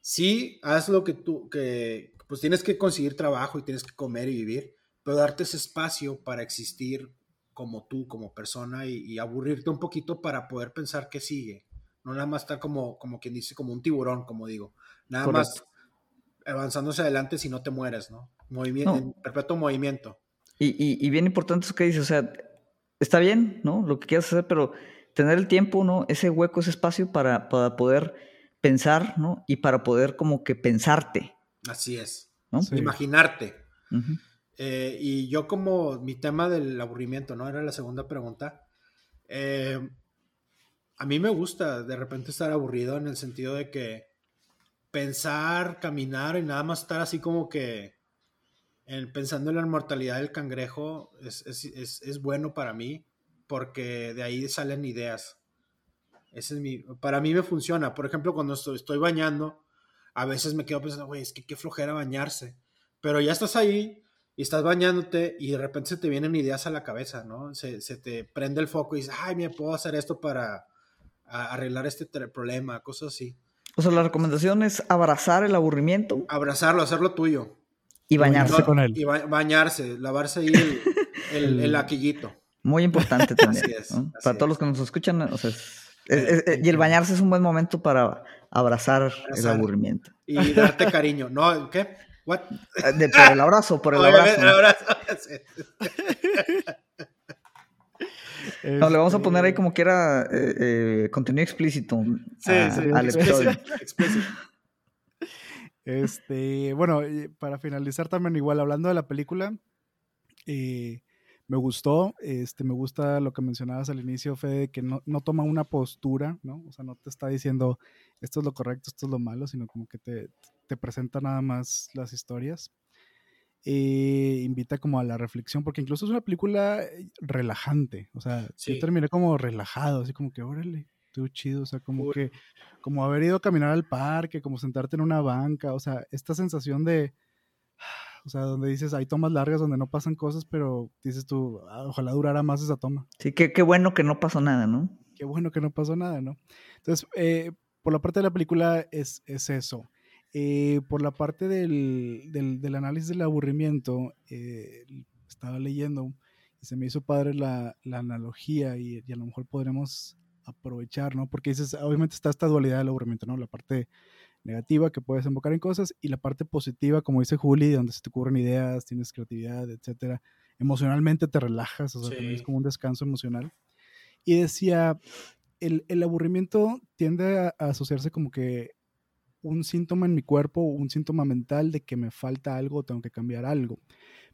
sí, haz lo que tú, que pues tienes que conseguir trabajo y tienes que comer y vivir, pero darte ese espacio para existir como tú, como persona y, y aburrirte un poquito para poder pensar qué sigue, no nada más estar como, como quien dice, como un tiburón, como digo. Nada más avanzándose adelante si no te mueres, ¿no? Movimiento, No. perpetuo movimiento. Y, y- y bien importante eso que dices, o sea, está bien, ¿no? Lo que quieras hacer, pero tener el tiempo, ¿no? Ese hueco, ese espacio para, para poder pensar, ¿no? Y para poder como que pensarte, Así es. ¿no? Sí. Imaginarte. Eh, y yo como mi tema del aburrimiento, ¿no? Era la segunda pregunta. Eh, a mí me gusta de repente estar aburrido en el sentido de que pensar, caminar y nada más estar así como que en- pensando en la inmortalidad del cangrejo es, es- es- es bueno para mí porque de ahí salen ideas. Ese es mi, para mí me funciona. Por ejemplo, cuando estoy, bañando, a veces me quedo pensando, güey, es que qué flojera bañarse. Pero ya estás ahí y estás bañándote y de repente se te vienen ideas a la cabeza, ¿no? Se, se te prende el foco y dices, ay, me puedo hacer esto para a- arreglar este problema, cosas así. O sea, la recomendación es abrazar el aburrimiento Abrazarlo, hacerlo tuyo. y bañarse. bañarse con él. Y ba- bañarse, lavarse ahí el, el, el laquillito. Muy importante también. Así es, ¿no? así Para todos es. los que nos escuchan, o sea, es- es- es- es- y el bañarse es un buen momento para abrazar, el aburrimiento. Y darte cariño. ¿No? ¿Qué? ¿What? Eh, de- por el abrazo, por el Obviamente, abrazo. el abrazo. No, le vamos a poner ahí como que era eh, eh, contenido explícito Sí, a- sí, al episodio. explícito. Este, bueno, para finalizar también igual hablando de la película, eh, me gustó, este, me gusta lo que mencionabas al inicio, Fede, que no, no toma una postura, ¿no? O sea, no te está diciendo esto es lo correcto, esto es lo malo, sino como que te, te presenta nada más las historias. Eh, invita como a la reflexión, porque incluso es una película eh, relajante, o sea, Sí. yo terminé como relajado, así como que, órale, estuvo chido, o sea, como Uy. que, como haber ido a caminar al parque, como sentarte en una banca, o sea, esta sensación de, o sea, donde dices, hay tomas largas donde no pasan cosas, pero dices tú, "Ah, ojalá durara más esa toma. Sí, qué, qué bueno que no pasó nada, ¿no? Qué bueno que no pasó nada, ¿no? Entonces, eh, por la parte de la película es, es eso. Eh, por la parte del, del- del análisis del aburrimiento, eh, estaba leyendo y se me hizo padre la, la analogía y, y a lo mejor podremos aprovechar, ¿no? Porque dices, obviamente está esta dualidad del aburrimiento, ¿no? La parte negativa que puedes desembocar en cosas y la parte positiva, como dice Juli, donde se te ocurren ideas, tienes creatividad, etcétera. Emocionalmente te relajas, o sea, también es Sí. como un descanso emocional. Y decía, el, el aburrimiento tiende a, a asociarse como que un síntoma en mi cuerpo, un síntoma mental de que me falta algo, tengo que cambiar algo.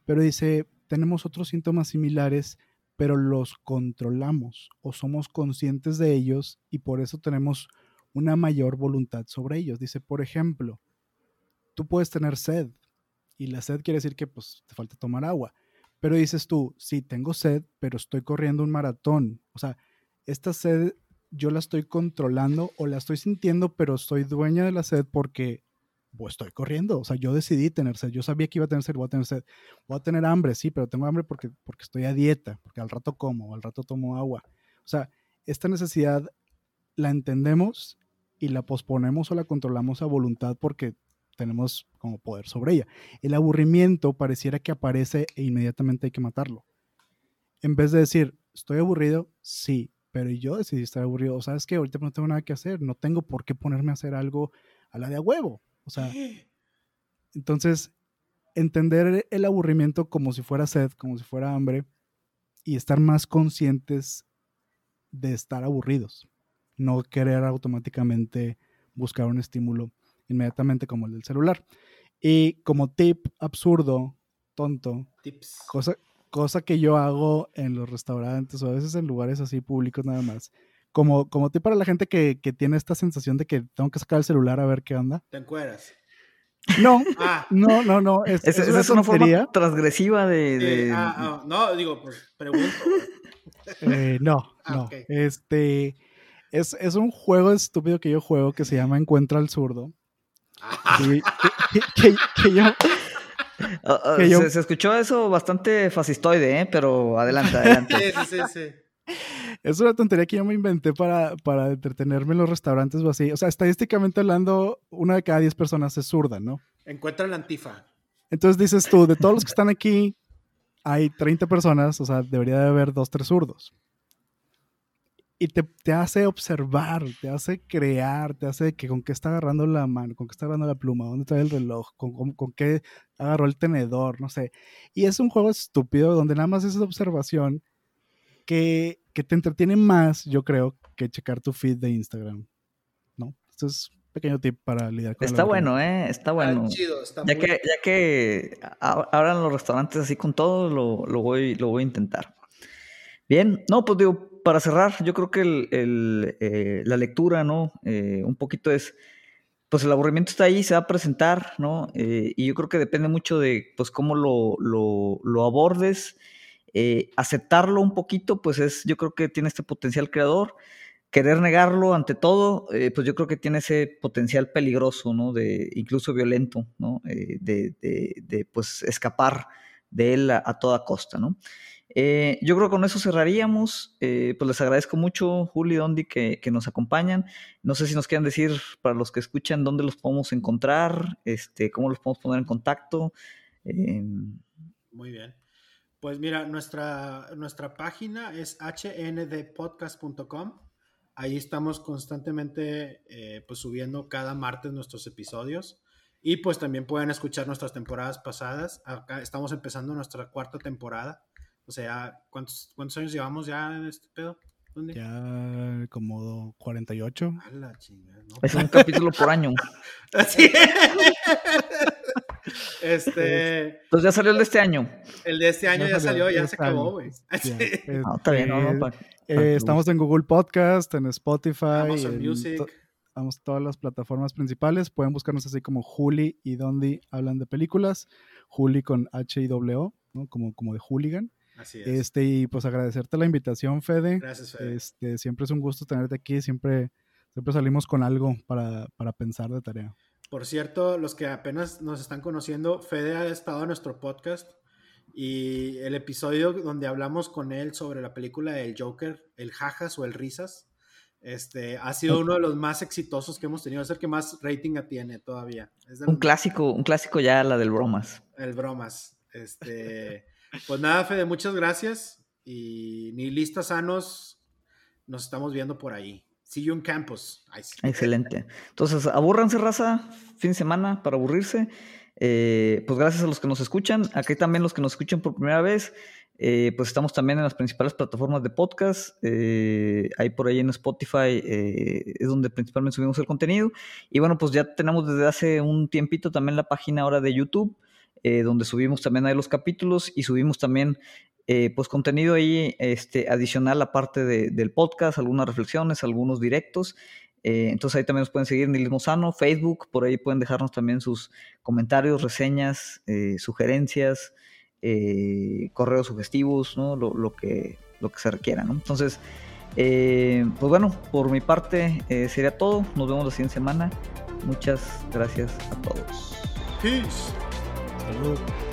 Pero dice, tenemos otros síntomas similares, pero los controlamos o somos conscientes de ellos y por eso tenemos una mayor voluntad sobre ellos. Dice, por ejemplo, tú puedes tener sed y la sed quiere decir que pues te falta tomar agua. Pero dices tú, sí, tengo sed, pero estoy corriendo un maratón. O sea, esta sed yo la estoy controlando o la estoy sintiendo, pero soy dueña de la sed porque pues, estoy corriendo. O sea, yo decidí tener sed. Yo sabía que iba a tener sed, voy a tener sed. Voy a tener hambre, sí, pero tengo hambre porque, porque estoy a dieta, porque al rato como, al rato tomo agua. O sea, esta necesidad la entendemos y la posponemos o la controlamos a voluntad porque tenemos como poder sobre ella. El aburrimiento pareciera que aparece e inmediatamente hay que matarlo. En vez de decir, estoy aburrido, sí, pero yo decidí estar aburrido. O sabes que ahorita no tengo nada que hacer, no tengo por qué ponerme a hacer algo a la de a huevo. O sea, entonces, entender el aburrimiento como si fuera sed, como si fuera hambre, y estar más conscientes de estar aburridos. No querer automáticamente buscar un estímulo inmediatamente como el del celular. Y como tip absurdo, tonto, Tips. cosa, cosa que yo hago en los restaurantes o a veces en lugares así públicos nada más. Como, como tip para la gente que, que tiene esta sensación de que tengo que sacar el celular a ver qué onda. Te encueras. No, Ah, no, no, no. Es, Es, es esa una es una forma transgresiva de... ah, ah, no, digo, pues pregunto. Eh, no, Ah, no. Este es, es un juego estúpido que yo juego que se llama Encuentra al zurdo. Ah, Que, que- que- que yo, Que yo- se, se escuchó eso bastante fascistoide, ¿eh? Pero adelante, adelante. sí, sí, sí, sí. es una tontería que yo me inventé para, para entretenerme en los restaurantes o así. O sea, estadísticamente hablando, una de cada diez personas es zurda, ¿no? Encuentra la antifa. Entonces dices tú, de todos los que están aquí, hay 30 personas, o sea, debería de haber dos, tres zurdos. Y te, te, hace observar, te hace crear, te hace que con qué está agarrando la mano, con qué está agarrando la pluma, dónde trae el reloj, con, con, con, qué agarró el tenedor, no sé. Y es un juego estúpido donde nada más es esa observación que, que te entretiene más, yo creo, que checar tu feed de Instagram. ¿No? Esto es un pequeño tip para lidiar con Está bueno, ¿eh? Está bueno. Está chido, está ya, que, ya que ahora en los restaurantes así con todo, lo, lo, voy, lo voy a intentar. Bien, no, pues digo, para cerrar, yo creo que eh, la lectura, ¿no? Eh, un poquito es, pues el aburrimiento está ahí, se va a presentar, ¿no? Eh, y yo creo que depende mucho de, pues, cómo lo, abordes. aceptarlo un poquito, pues es, yo creo que tiene este potencial creador. Querer negarlo ante todo, pues yo creo que tiene ese potencial peligroso, ¿no? De, incluso violento, ¿no? De, de, de, pues, escapar de él a, a toda costa, ¿no? Eh, yo creo que con eso cerraríamos. Eh, pues les agradezco mucho, Juli y Dondi, que, nos acompañan. No sé si nos quieran decir, para los que escuchan, dónde los podemos encontrar, este, cómo los podemos poner en contacto. Em, Muy bien. Pues mira, nuestra, nuestra página es hndpodcast.com. Ahí estamos constantemente eh, pues subiendo cada martes nuestros episodios. Y pues también pueden escuchar nuestras temporadas pasadas. Acá estamos empezando nuestra cuarta temporada. O sea, ¿cuántos, cuántos años llevamos ya en este pedo? ¿Dónde? Ya como 48. A la chingada, ¿no? Es un capítulo por año. Así. este. Pues ya salió el de este año. El de este año ya, salió, ya, se acabó, güey. No, está bien, no, no, eh, estamos en Google Podcast, en Spotify. Amazon Music. Vamos a todas las plataformas principales. Pueden buscarnos así como Juli y Dondi hablan de películas. Juli con H y W, O, ¿no? Como, como de hooligan. Este, y pues agradecerte la invitación, Fede. Gracias, Fede. Este, siempre es un gusto tenerte aquí, siempre, siempre salimos con algo para, para pensar de tarea. Por cierto, los que apenas nos están conociendo, Fede ha estado en nuestro podcast y el episodio donde hablamos con él sobre la película del Joker, el Jajas o el Risas, este, ha sido uno de los más exitosos que hemos tenido. Es el que más rating tiene todavía. un clásico, un clásico ya la del bromas. El bromas. Este, Pues nada, Fede, muchas gracias. Y ni listas sanos, nos estamos viendo por ahí. See you campus. Excelente. Entonces, abúrranse, raza, fin de semana para aburrirse. Eh, pues gracias a los que nos escuchan. Aquí también los que nos escuchan por primera vez. Eh, pues estamos también en las principales plataformas de podcast. Eh, ahí por ahí en Spotify es donde principalmente subimos el contenido. Y bueno, pues ya tenemos desde hace un tiempito también la página ahora de YouTube. Eh, donde subimos también ahí los capítulos y subimos también eh, pues contenido ahí este, adicional aparte de, del podcast, algunas reflexiones, algunos directos. Eh, entonces ahí también nos pueden seguir Nilismo Sano, Facebook, por ahí pueden dejarnos también sus comentarios, reseñas, sugerencias, correos sugestivos, ¿no? Lo, lo, que, lo que se requiera. ¿no? Entonces, pues bueno, por mi parte sería todo. Nos vemos la siguiente semana. Muchas gracias a todos. The luego.